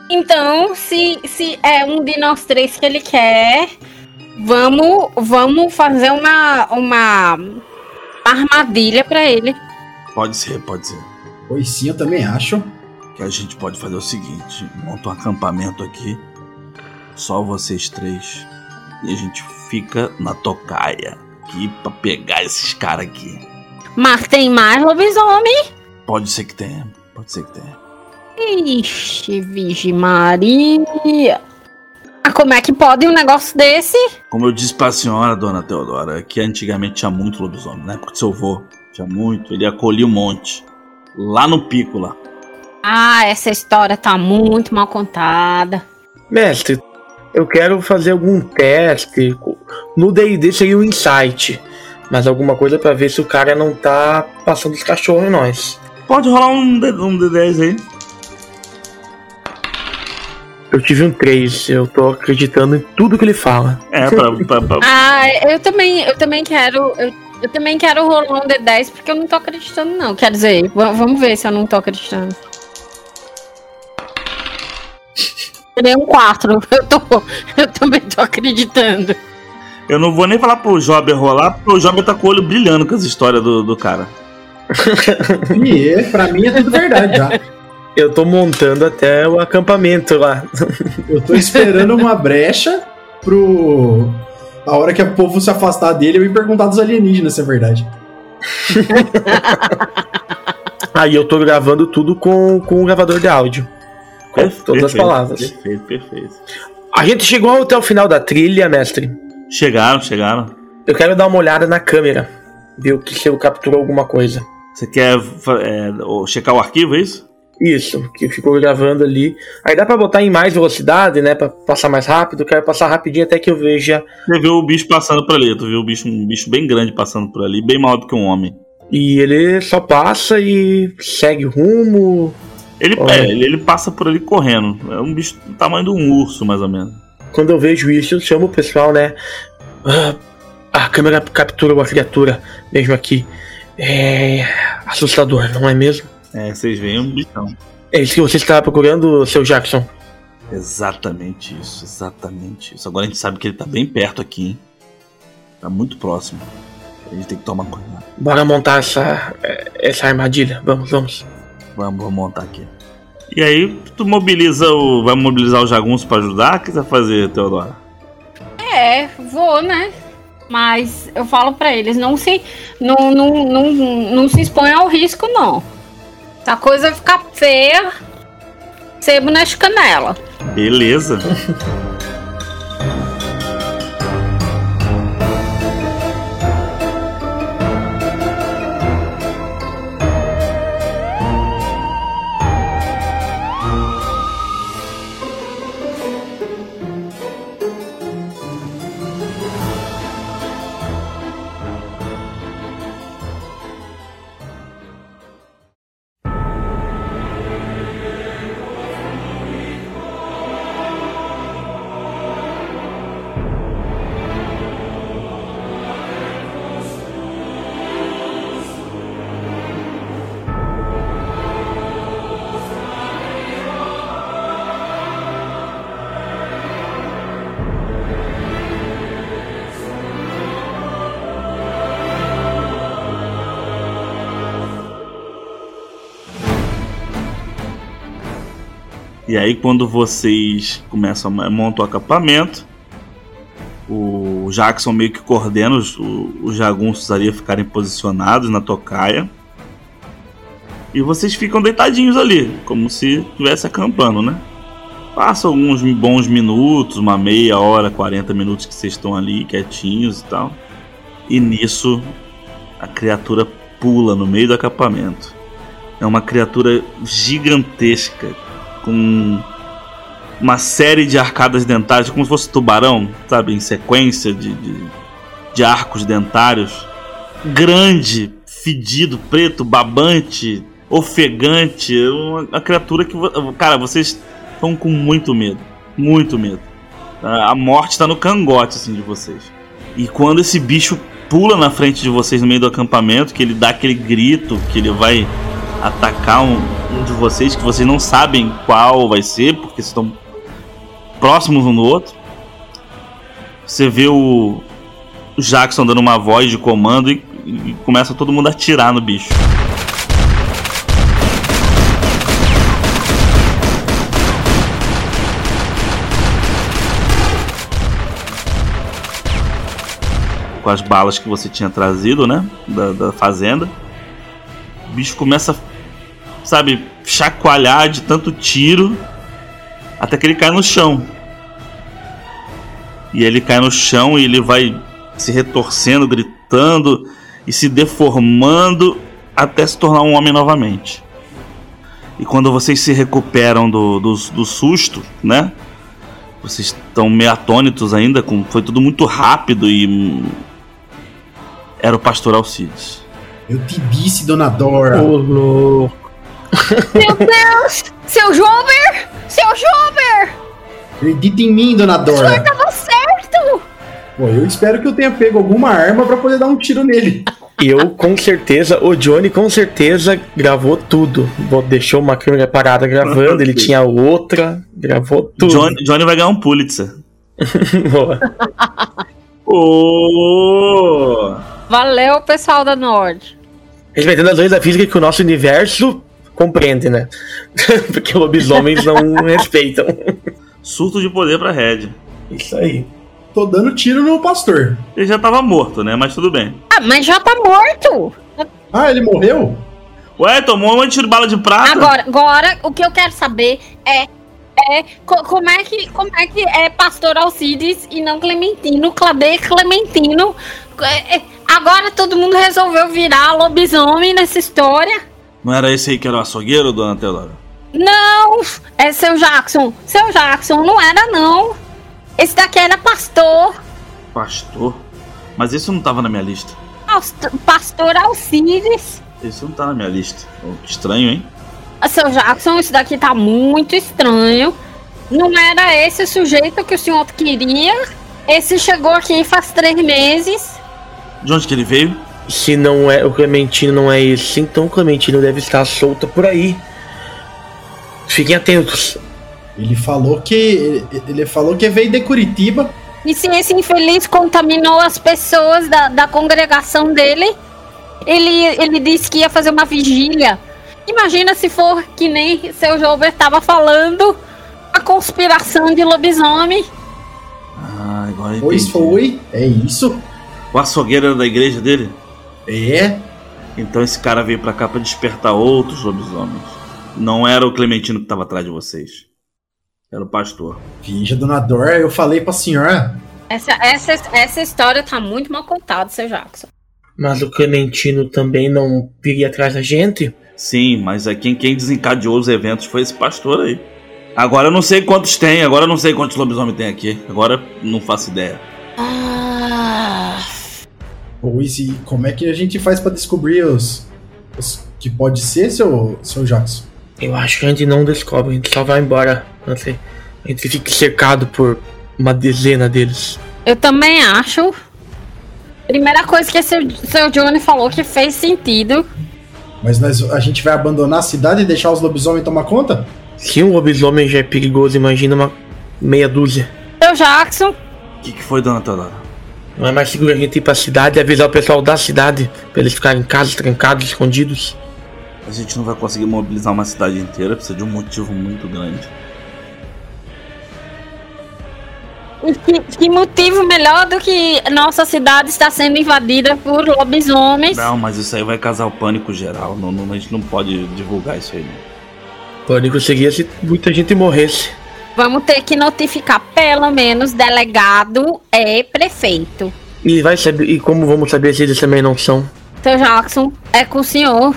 Então, se, se é um de nós três que ele quer, vamos, vamos fazer uma, uma armadilha pra ele. Pode ser, pode ser. Pois sim, eu também acho. Que a gente pode fazer o seguinte: monta um acampamento aqui, só vocês três, e a gente fica na tocaia aqui pra pegar esses caras aqui. Mas tem mais lobisomem? Pode ser que tenha, pode ser que tenha. Ixi, Virgem Maria. Ah, como é que pode um negócio desse? Como eu disse pra senhora, dona Teodora, que antigamente tinha muito lobisomem, né? Porque seu avô tinha muito, ele acolhia um monte. Lá no pico lá. Ah, essa história tá muito mal contada. Mestre, eu quero fazer algum teste. No D&D seria um insight. Mas alguma coisa pra ver se o cara não tá passando os cachorros em nós. Pode rolar um, D, um D10 aí. Eu tive um 3, eu tô acreditando em tudo que ele fala. É, pra, pra, pra- Ah, eu também, eu também quero. Eu, eu também quero rolar um D10 porque eu não tô acreditando, não. Quer dizer, vamos ver se eu não tô acreditando. Tirei um 4. Eu, tô, eu também tô acreditando. Eu não vou nem falar pro Jober rolar, porque o Jober tá com o olho brilhando com as histórias do, do cara. E é, pra mim é tudo verdade já. Eu tô montando até o acampamento lá. Eu tô esperando uma brecha pro. A hora que o povo se afastar dele, eu ir perguntar dos alienígenas se é verdade. Aí eu tô gravando tudo com, com o gravador de áudio. Com todas as palavras. Perfeito, perfeito. A gente chegou até o final da trilha, mestre. Chegaram, chegaram. Eu quero dar uma olhada na câmera. Ver o que se eu capturou alguma coisa. Você quer é, checar o arquivo, é isso? Isso, que ficou gravando ali. Aí dá pra botar em mais velocidade, né? Pra passar mais rápido. Eu quero passar rapidinho até que eu veja. Você viu o bicho passando por ali. Tu viu o bicho, um bicho bem grande passando por ali, bem maior do que um homem. E ele só passa e segue o rumo. Ele, é, ele, ele passa por ali correndo. É um bicho do tamanho de um urso, mais ou menos. Quando eu vejo isso, eu chamo o pessoal, né? Ah, a câmera captura uma criatura, mesmo aqui. É. assustador, não é mesmo? É, vocês veem um bichão. É isso que você estava procurando, seu Jackson. Exatamente isso, exatamente isso. Agora a gente sabe que ele tá bem perto aqui, hein? Tá muito próximo. A gente tem que tomar cuidado. Bora montar essa, essa armadilha. Vamos, vamos. Vamos, vamos montar aqui. E aí, tu mobiliza o. Vai mobilizar o jagunço pra ajudar? O que você vai fazer, Teodora? É, vou, né? Mas eu falo pra eles, não se, não, não, não, não se expõe ao risco, não. Se a coisa ficar feia, sebo nas canelas. Beleza. E aí quando vocês começam a montar o acampamento, o Jackson meio que coordena os, os jagunços ali a ficarem posicionados na tocaia. E vocês ficam deitadinhos ali, como se estivesse acampando, né? Passa alguns bons minutos, uma meia hora, 40 minutos que vocês estão ali quietinhos e tal. E nisso a criatura pula no meio do acampamento. É uma criatura gigantesca, com uma série de arcadas dentárias, como se fosse tubarão, sabe? Em sequência de, de, de arcos dentários. Grande, fedido, preto, babante, ofegante. Uma, uma criatura que. Cara, vocês estão com muito medo. Muito medo. A morte está no cangote assim, de vocês. E quando esse bicho pula na frente de vocês no meio do acampamento, que ele dá aquele grito, que ele vai atacar um, um de vocês que vocês não sabem qual vai ser, porque estão próximos um do outro. Você vê o Jackson dando uma voz de comando e, e começa todo mundo a atirar no bicho. Com as balas que você tinha trazido, né? Da, da fazenda. O bicho começa, sabe, chacoalhar de tanto tiro até que ele cai no chão. E ele cai no chão e ele vai se retorcendo, gritando e se deformando até se tornar um homem novamente. E quando vocês se recuperam do, do, do susto, né? Vocês estão meio atônitos ainda, com, foi tudo muito rápido e. Era o pastor Alcides. Eu te disse, dona Dora. Ô, louco. Meu Deus! Seu Jober! Seu Jober! Acredita em mim, dona O senhor Dora. tava certo! Pô, eu espero que eu tenha pego alguma arma pra poder dar um tiro nele. Eu, com certeza, o Johnny com certeza gravou tudo. Deixou uma câmera parada gravando, ele tinha outra, gravou tudo. Johnny, Johnny vai ganhar um Pulitzer. Boa. Ô! Valeu, pessoal da Nord. Respeitando as leis da física que o nosso universo compreende, né? Porque lobisomens não respeitam. Surto de poder pra Red. Isso aí. Tô dando tiro no pastor. Ele já tava morto, né? Mas tudo bem. Ah, mas já tá morto! Ah, ele morreu? Ué, tomou um monte de tiro de bala de prata? Agora, agora, o que eu quero saber é, é co- como é que como é que é Pastor Alcides e não Clementino, Claudê Clementino. É, é, agora todo mundo resolveu virar lobisomem nessa história. Não era esse aí que era o açougueiro, dona Teodora? Não, é seu Jackson. Seu Jackson não era não. Esse daqui era pastor. Pastor? Mas isso não tava na minha lista. Past- Pastor Alcides. Isso não tá na minha lista. Oh, estranho, hein? Ah, Seu Jackson, isso daqui tá muito estranho. Não era esse o sujeito que o senhor queria. Esse chegou aqui faz três meses. De onde que ele veio? Se não é o Clementino não é esse, então o Clementino deve estar solto por aí. Fiquem atentos. Ele falou que. Ele, falou que veio de Curitiba E se esse infeliz contaminou as pessoas da, da congregação dele, ele, ele disse que ia fazer uma vigília. Imagina se for que nem seu Jover estava falando a conspiração de lobisomem. Ah, agora eu Pois foi, é isso? O açougueiro era da igreja dele? É. Então esse cara veio pra cá pra despertar outros lobisomens. Não era o Clementino que tava atrás de vocês. Era o pastor. Veja, dona Dora, eu falei pra senhora. Essa, essa, essa história tá muito mal contada, seu Jackson. Mas o Clementino também não viria atrás da gente? Sim, mas é quem, quem desencadeou os eventos foi esse pastor aí. Agora eu não sei quantos tem, agora eu não sei quantos lobisomens tem aqui. Agora eu não faço ideia. Ah, Pois e como é que a gente faz pra descobrir os, os que pode ser, seu, seu Jackson? Eu acho que a gente não descobre, a gente só vai embora. Não sei. A gente fica cercado por uma dezena deles. eu também acho. Primeira coisa que seu, seu Johnny falou que fez sentido. Mas nós, a gente vai abandonar a cidade e deixar os lobisomens tomar conta? Se um lobisomem já é perigoso, imagina uma meia dúzia. Seu Jackson, O que, que foi, dona Teodora? Não é mais seguro a gente ir pra cidade e avisar o pessoal da cidade pra eles ficarem em casa, trancados, escondidos. A gente não vai conseguir mobilizar uma cidade inteira, precisa de um motivo muito grande. que, que motivo melhor do que nossa cidade está sendo invadida por lobisomens? Não, mas isso aí vai causar o pânico geral. Não, não- a gente não pode divulgar isso aí. Não. Pânico seria se muita gente morresse. Vamos ter que notificar pelo menos delegado e prefeito. E vai saber. E como vamos saber se eles também não são? Seu Jackson, é com o senhor.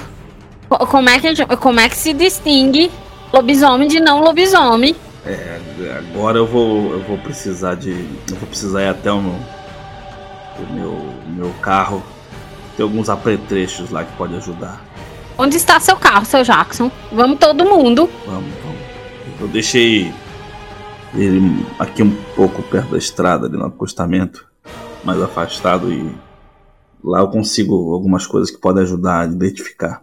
Co- Como é que, como é que se distingue lobisomem de não lobisomem? É, agora eu vou, eu vou precisar de. Eu vou precisar ir até o meu, o meu, meu carro. Tem alguns apetrechos lá que pode ajudar. Onde está seu carro, seu Jackson? Vamos todo mundo. Vamos, vamos. Eu deixei ele aqui um pouco perto da estrada, ali no acostamento, mais afastado e lá eu consigo algumas coisas que podem ajudar a identificar.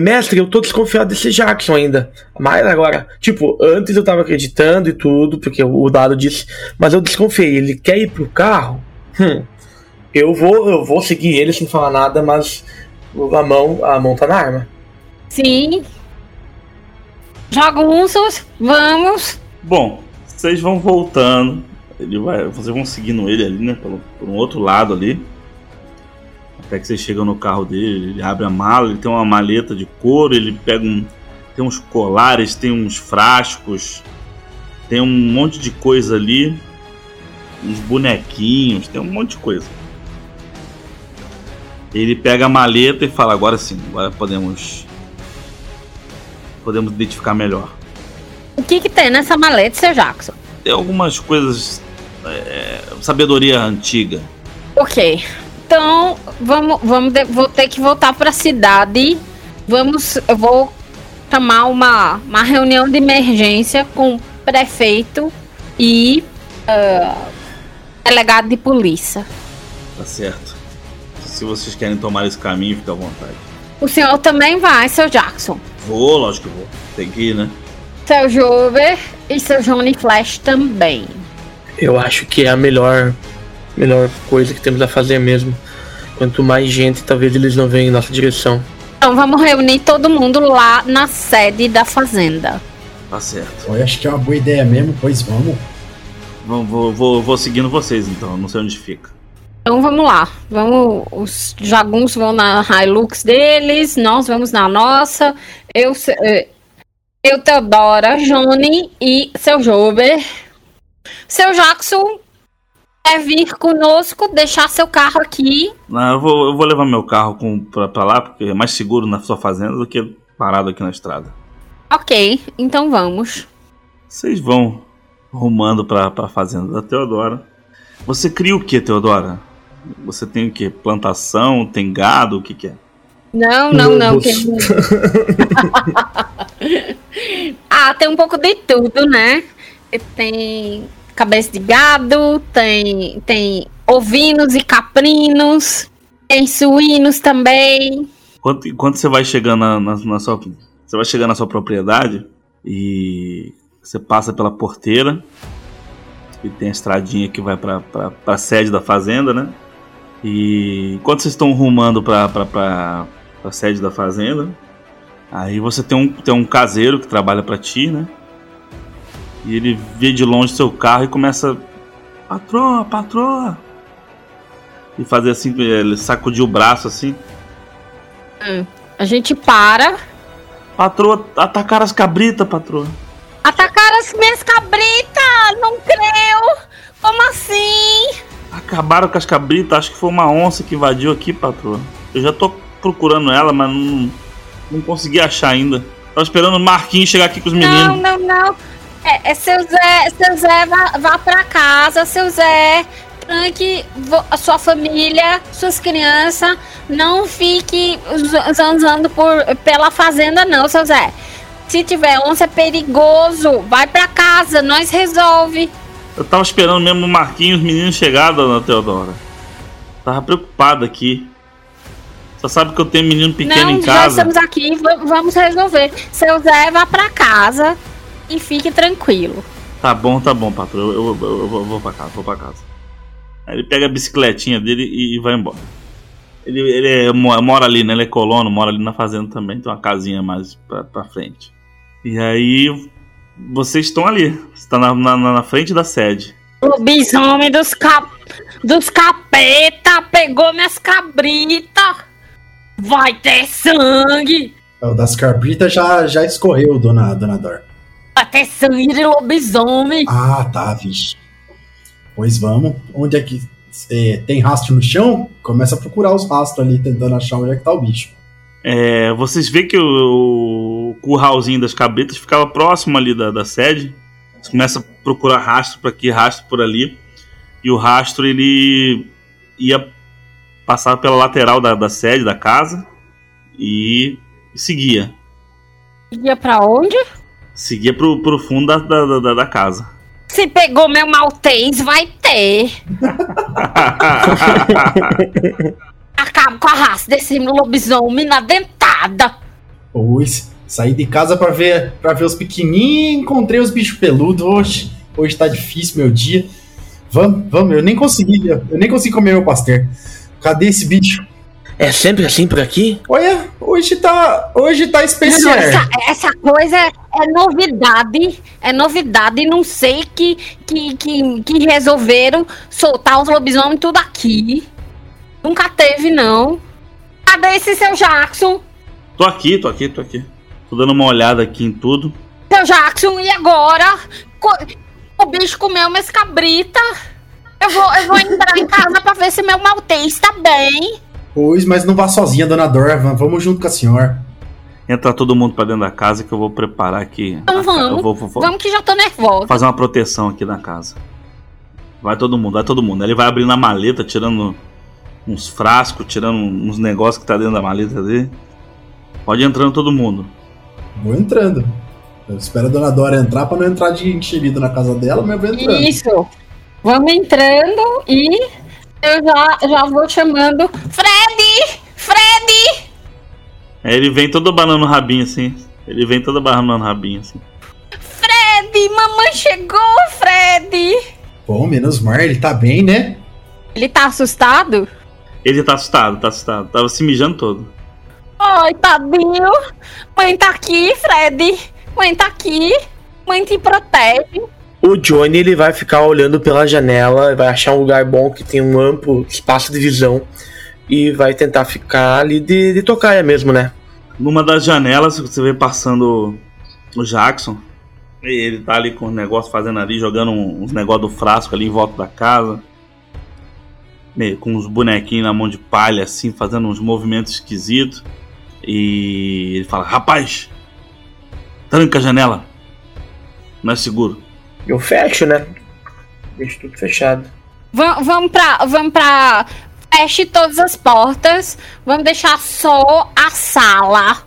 Mestre, eu tô desconfiado desse Jackson ainda. Mas agora, tipo, antes eu tava acreditando e tudo, porque o dado disse. Mas eu desconfiei, ele quer ir pro carro? Hum. Eu vou, eu vou seguir ele sem falar nada, mas a mão, a mão tá na arma. Sim. Jagunços, vamos. Bom, vocês vão voltando. Ele vai, vocês vão seguindo ele ali, né? Pelo, por um outro lado ali. Até que vocês chegam no carro dele, ele abre a mala, ele tem uma maleta de couro, ele pega um. Tem uns colares, tem uns frascos, tem um monte de coisa ali. Uns bonequinhos, tem um monte de coisa. Ele pega a maleta e fala, agora sim, agora podemos. Podemos identificar melhor. O que que tem nessa maleta, seu Jackson? tem algumas coisas. é, sabedoria antiga. Ok. Então, vamos, vamos vou ter que voltar para a cidade. Vamos, eu vou chamar uma, uma reunião de emergência com o prefeito e ah, delegado de polícia. Tá certo. Se vocês querem tomar esse caminho, fica à vontade. O senhor também vai, seu Jackson. Vou, lógico que vou. Tem que ir, né? Seu Jover e seu Johnny Flash também. Eu acho que é a melhor, melhor coisa que temos a fazer mesmo. Quanto mais gente, talvez eles não venham em nossa direção. Então vamos reunir todo mundo lá na sede da fazenda. Tá certo. Eu acho que é uma boa ideia mesmo, pois vamos. Vou, vou, vou, vou seguindo vocês então, não sei onde fica. Então vamos lá. Vamos, os jagunços vão na Hilux deles, nós vamos na nossa. Eu, se- eh, eu Teodora, Johnny e seu Jober. Seu Jackson quer vir conosco, deixar seu carro aqui. Não, eu, vou, eu vou levar meu carro com, pra, pra lá, porque é mais seguro na sua fazenda do que parado aqui na estrada. Ok, então vamos. Vocês vão rumando pra, pra fazenda da Teodora. Você cria o que, Teodora? Você tem o que? Plantação? Tem gado? O que, que é? Não, não, não. Tem... ah, tem um pouco de tudo, né? Tem cabeça de gado, tem, tem ovinos e caprinos, tem suínos também. Enquanto, enquanto você vai chegando na, na- na sua. Você vai chegando na sua propriedade e você passa pela porteira. E tem a estradinha que vai pra, pra, pra sede da fazenda, né? E enquanto vocês estão rumando pra, pra sede da fazenda, aí você tem um, tem um caseiro que trabalha pra ti, né? E ele vê de longe seu carro e começa. Patroa, patroa! E fazer assim, ele sacudir o braço assim. A gente para. Patroa, atacaram as cabritas, patroa. Atacaram as minhas cabritas! Não creio! Como assim? Acabaram com as cabritas, acho que foi uma onça que invadiu aqui, patroa. Eu já tô procurando ela, mas não, não consegui achar ainda. Tava esperando o Marquinhos chegar aqui com os Não, meninos. não, não. É, é seu Zé, seu Zé, vá, vá pra casa, seu Zé. Tranque a sua família, suas crianças. Não fique zanzando por, pela fazenda, não, seu Zé. Se tiver onça, é perigoso. Vai pra casa, nós resolve. Eu tava esperando mesmo o Marquinhos e os meninos chegar, dona Teodora. Tava preocupado aqui. Só sabe que eu tenho menino pequeno não, em casa. estamos aqui, va- vamos resolver. Seu Zé, vá pra casa e fique tranquilo. Tá bom, tá bom, patroa. Eu, eu- eu- eu vou, pra casa, vou pra casa. Aí ele pega a bicicletinha dele e, e vai embora. Ele, ele é- mo- mora ali, né? Ele é colono, mora ali na fazenda também. Tem uma casinha mais pra, pra frente. E aí, vocês estão ali. Você tá na, na, na frente da sede. Lobisomem dos, cap... dos capeta pegou minhas cabritas. Vai ter sangue. É, O das cabritas já, já escorreu, dona, dona Dor. Vai ter sangue de lobisomem. Ah, tá, vixe. Pois vamos. Onde é que é, tem rastro no chão? Começa a procurar os rastros ali, tentando achar onde é que tá o bicho. É, vocês veem que o, o curralzinho das cabritas ficava próximo ali da, da sede. Você começa a procurar rastro por aqui, rastro por ali. E o rastro ele ia passar pela lateral da, da sede, da casa. E seguia. Ia pra onde? Seguia pro, pro fundo da, da, da, da casa. Se pegou meu maltês, vai ter. Acabo com a raça desse lobisomem na dentada. Pois, saí de casa pra ver para ver os pequenininhos, encontrei os bichos peludos. Hoje, hoje tá difícil meu dia. Vamos, vamos, eu nem consegui, eu nem consegui comer meu pastel. Cadê esse bicho? É sempre assim por aqui? Olha, hoje tá, hoje tá especial. Essa, essa coisa é, novidade. É novidade. Não sei que, que, que, que resolveram soltar os lobisomens tudo aqui. Nunca teve, não. Cadê esse seu Jackson? tô aqui, tô aqui, tô aqui. Tô dando uma olhada aqui em tudo. Seu Jackson, e agora? Co- o bicho comeu minhas cabritas. Eu vou, eu vou entrar em casa pra ver se meu maltês tá bem. Pois, mas não vá sozinha, dona Dor. va- Vamos junto com a senhora. Entra todo mundo pra dentro da casa que eu vou preparar aqui. Então vamos. Eu vou, vou- vou Vamos que já tô nervosa. fazer uma proteção aqui na casa. Vai todo mundo, vai todo mundo. Ele vai abrindo a maleta, tirando uns frascos, tirando uns negócios que tá dentro da maleta dele. Pode ir entrando todo mundo. Vou entrando. Eu espero a dona Dora entrar pra não entrar de enxerido na casa dela, mas eu vou entrando. Isso. Vamos entrando e eu já, já vou chamando. Fred! Fred! Aí ele vem todo banando o rabinho assim. Ele vem todo banando o rabinho assim. Fred! Mamãe chegou, Fred! Bom, menos mal, ele tá bem, né? Ele tá assustado? Ele tá assustado, tá assustado. Tava se mijando todo. Ai, tadinho. Mãe tá aqui, Fred. Mãe tá aqui. Mãe te protege. O Johnny ele vai ficar olhando pela janela, vai achar um lugar bom que tem um amplo espaço de visão e vai tentar ficar ali de, de tocaia mesmo, né? Numa das janelas, você vê passando o Jackson. E ele tá ali com os negócios fazendo ali, jogando uns negócios do frasco ali em volta da casa. Meio com uns bonequinhos na mão de palha, assim, fazendo uns movimentos esquisitos. E ele fala: Rapaz, tranca a janela. Não é seguro. Eu fecho, né? Deixo tudo fechado. Va- vamos pra. Vamos pra. Feche todas as portas. Vamos deixar só a sala.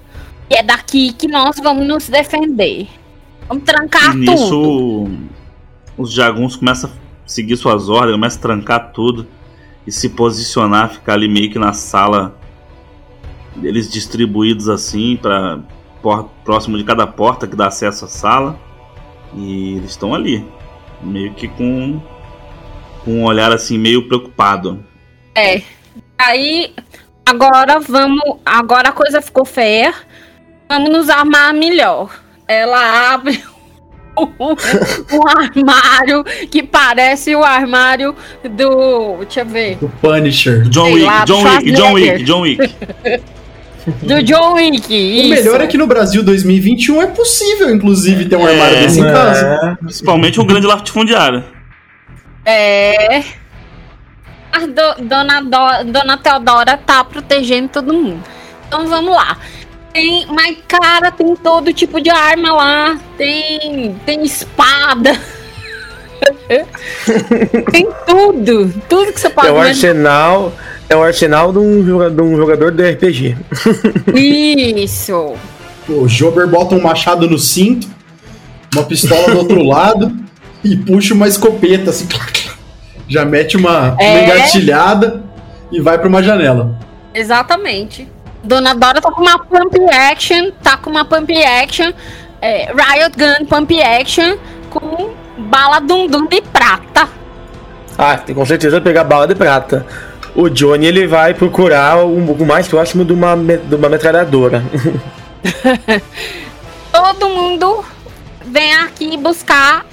E é daqui que nós vamos nos defender. Vamos trancar e tudo. nisso, os jaguns começam a seguir suas ordens, começam a trancar tudo e se posicionar, ficar ali meio que na sala, eles distribuídos assim, para próximo de cada porta que dá acesso à sala. E eles estão ali. Meio que com, com um olhar assim, meio preocupado. É. Aí, agora vamos. Agora a coisa ficou feia. Vamos nos armar melhor. Ela abre um armário que parece o armário do. Deixa eu ver. Do Punisher. John Wick, John Wick, John. Wick, John Wick. Do John Wick. O Isso. melhor é que no Brasil 2021 é possível, inclusive, ter um armário É. desse em casa. É, Principalmente um grande latifundiário. É. A do- dona, Do- dona Teodora tá protegendo todo mundo. Então vamos lá. Tem, mas cara, tem todo tipo de arma lá. Tem, tem espada. tem tudo. Tudo que você pode o imaginar. arsenal. É o arsenal de um jogador, de um jogador de RPG. Isso. O Jober bota um machado no cinto, uma pistola do outro lado e puxa uma escopeta, assim. Já mete uma, uma É. engatilhada e vai pra uma janela. Exatamente. Dona Dora tá com uma pump action, tá com uma pump action, é, Riot Gun pump action com bala dum dum de prata. Ah, tem com certeza pegar bala de prata. O Johnny ele vai procurar o, o mais próximo de uma, de uma metralhadora. Todo mundo vem aqui buscar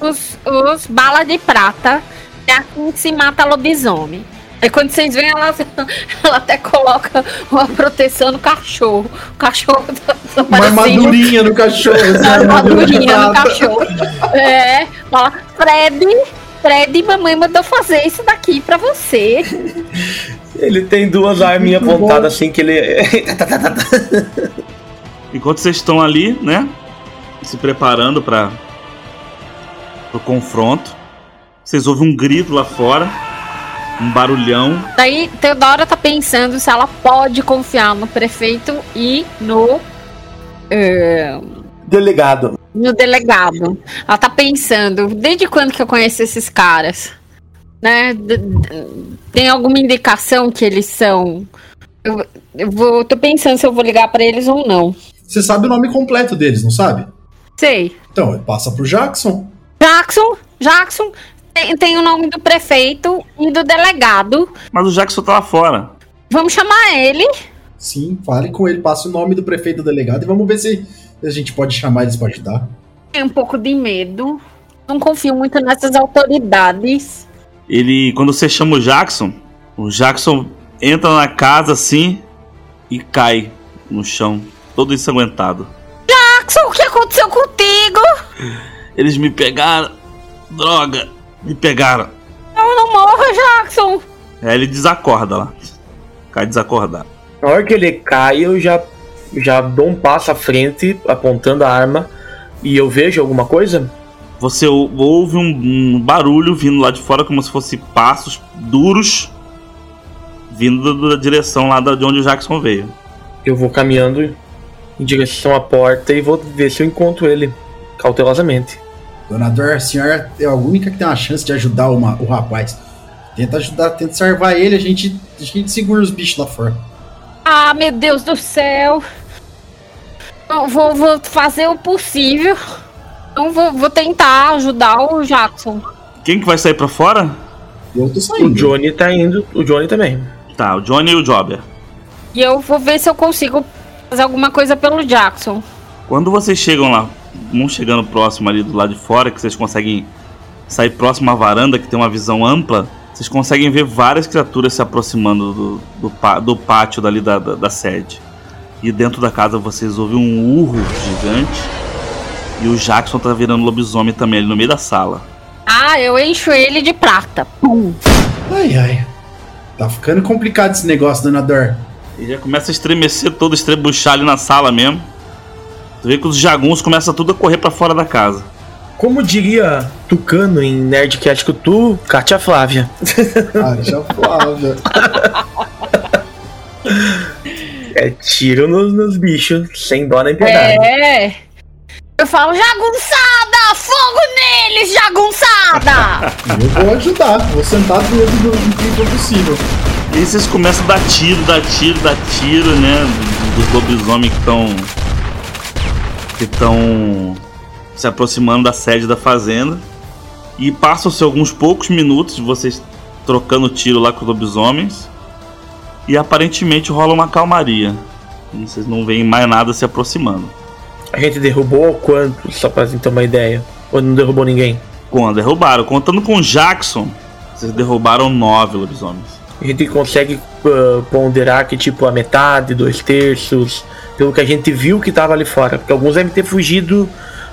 os, os balas de prata. É assim que se mata lobisomem. Aí quando vocês veem, ela, ela até coloca uma proteção no cachorro. O cachorro tá, tá Uma armadurinha no cachorro. assim, Uma armadurinha no cachorro. É, fala, Fred, Fred, mamãe mandou fazer isso daqui pra você. Ele tem duas arminhas apontadas assim que ele. Enquanto vocês estão ali, né? Se preparando para o confronto, vocês ouvem um grito lá fora, um barulhão. Daí, Teodora tá pensando se ela pode confiar no prefeito e no. eh, Delegado. no delegado. Ela tá pensando, desde quando que eu conheço esses caras? Né? D- Tem alguma indicação que eles são. Eu, eu vou, tô pensando se eu vou ligar pra eles ou não. Você sabe o nome completo deles, não sabe? Sei. Então, passa pro Jackson. Jackson, Jackson tem, tem o nome do prefeito e do delegado. Mas o Jackson tá lá fora. Vamos chamar ele. Sim, fale com ele, passa o nome do prefeito e do delegado e vamos ver se a gente pode chamar eles pra ajudar. Tem um pouco de medo. Não confio muito nessas autoridades. Ele, quando você chama o Jackson, o Jackson entra na casa assim e cai no chão, todo ensanguentado. Jackson, o que aconteceu contigo? Eles me pegaram, droga, me pegaram. Não, não morra, Jackson. Aí ele desacorda lá, cai desacordado. Na hora que ele cai, eu já, já dou um passo à frente, apontando a arma, e eu vejo alguma coisa? Você ou- ouve um, um barulho vindo lá de fora, como se fosse passos duros vindo da, direção lá de onde o Jackson veio. Eu vou caminhando em direção à porta e vou ver se eu encontro ele, cautelosamente. Dona Dor, a senhora é a única que tem uma chance de ajudar uma- o rapaz. Tenta ajudar, tenta salvar ele, a gente, a gente segura os bichos lá fora. Ah, meu Deus do céu. Eu vou, vou fazer o possível. Então vou, vou tentar ajudar o Jackson. Quem que vai sair pra fora? Eu tô O saindo. Johnny tá indo, o Johnny também. Tá, o Johnny e o Jobber. E eu vou ver se eu consigo fazer alguma coisa pelo Jackson. Quando vocês chegam lá, um chegando próximo ali do lado de fora, que vocês conseguem sair próximo à varanda, que tem uma visão ampla, vocês conseguem ver várias criaturas se aproximando do, do, do pátio dali da, da, da sede. E dentro da casa vocês ouvem um urro gigante. E o Jackson tá virando lobisomem também ali no meio da sala. Ah, eu encho ele de prata. Pum. Ai, ai. Tá ficando complicado esse negócio, Dona Dor. E já começa a estremecer todo, estrebuchar ali na sala mesmo. Tu vê que os jaguns começam tudo a correr pra fora da casa. Como diria Tucano em Nerdcast Cutu, Katia Flávia. Ah, já falava. É tiro nos, nos bichos, sem dó nem piedade. É. Eu falo, jagunçada! Fogo neles, jagunçada! Eu vou ajudar, vou sentar do medo do que possível. E aí vocês começam a dar tiro, dar tiro, dar tiro, né? Dos lobisomens que estão. que estão se aproximando da sede da fazenda. E passam-se alguns poucos minutos de vocês trocando tiro lá com os lobisomens. E aparentemente rola uma calmaria. Vocês não veem mais nada se aproximando. A gente derrubou quantos, só pra gente ter uma ideia? Ou não derrubou ninguém? Quando derrubaram, contando com Jackson, vocês derrubaram nove lobisomens. A gente consegue uh, ponderar que tipo a metade, dois terços, pelo que a gente viu que tava ali fora. Porque alguns devem ter fugido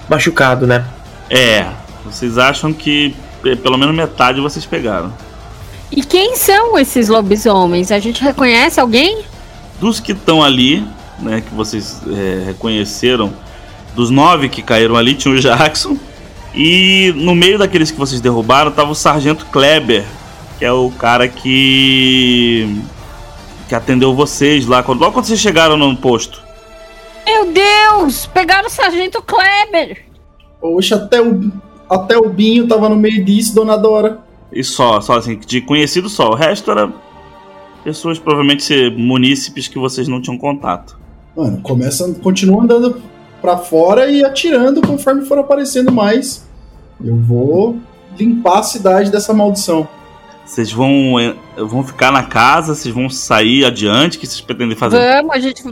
machucado, né? É, vocês acham que eh, pelo menos metade vocês pegaram. E quem são esses lobisomens? A gente reconhece alguém? Dos que estão ali, né, que vocês é, reconheceram, dos nove que caíram ali, tinha o Jackson. E no meio daqueles que vocês derrubaram tava o Sargento Kleber, que é o cara que. que atendeu vocês lá, quando, logo quando vocês chegaram no posto. Meu Deus! Pegaram o Sargento Kleber! Poxa, até o, até o Binho tava no meio disso, dona Dora. E só, só assim, de conhecido só. O resto era pessoas provavelmente munícipes que vocês não tinham contato. Mano, começa, continua andando pra fora e atirando conforme for aparecendo mais. Eu vou limpar a cidade dessa maldição. Vocês vão, eh, vão ficar na casa? Vocês vão sair adiante? O que vocês pretendem fazer? Vamos, a gente.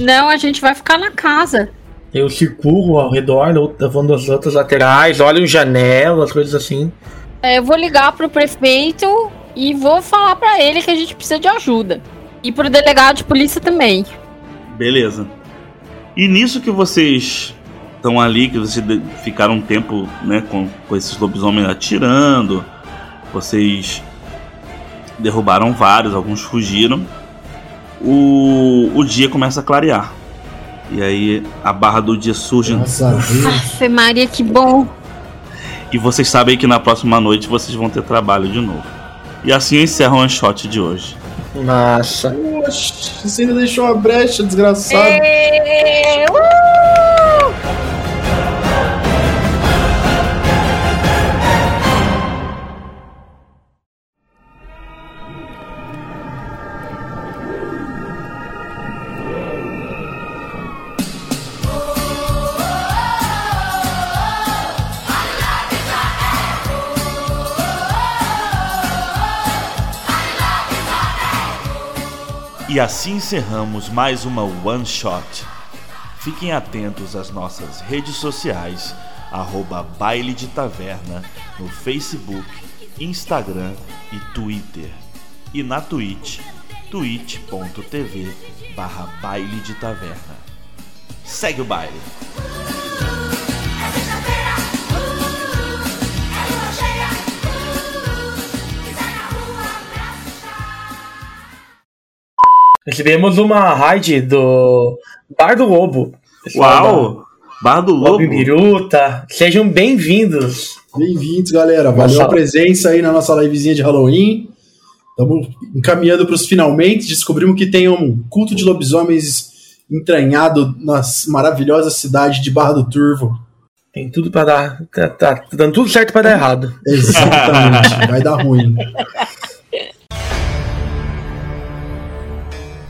Não, a gente vai ficar na casa. Eu circulo ao redor, levando as outras laterais, olho janelas, coisas assim. É, eu vou ligar pro prefeito e vou falar pra ele que a gente precisa de ajuda. E pro delegado de polícia também. Beleza. E nisso que vocês estão ali, que vocês ficaram um tempo né, com, com esses lobisomens atirando, vocês derrubaram vários, alguns fugiram. O, o dia começa a clarear. E aí a barra do dia surge. Graças a Deus. Afe Maria, que bom. E vocês sabem que na próxima noite vocês vão ter trabalho de novo. E assim encerra o one shot de hoje. Massa. Poxa, você ainda deixou uma brecha, desgraçado. É, uh! E assim encerramos mais uma One Shot. Fiquem atentos às nossas redes sociais, arroba Baile de Taverna, no Facebook, Instagram e Twitter. E na Twitch, twitch.tv barra Baile de Taverna. Segue o baile! Recebemos uma raid do Bar do Lobo. Uau! Barra do Lobo Lobo. Biruta. Sejam bem-vindos. Bem-vindos, galera. Valeu Nossa. a presença aí na nossa livezinha de Halloween. Estamos encaminhando para os finalmente. Descobrimos que tem um culto de lobisomens entranhado na maravilhosa cidade de Barra do Turvo. Tem tudo pra dar. Tá, tá dando tudo certo pra dar errado. Exatamente. Vai dar ruim.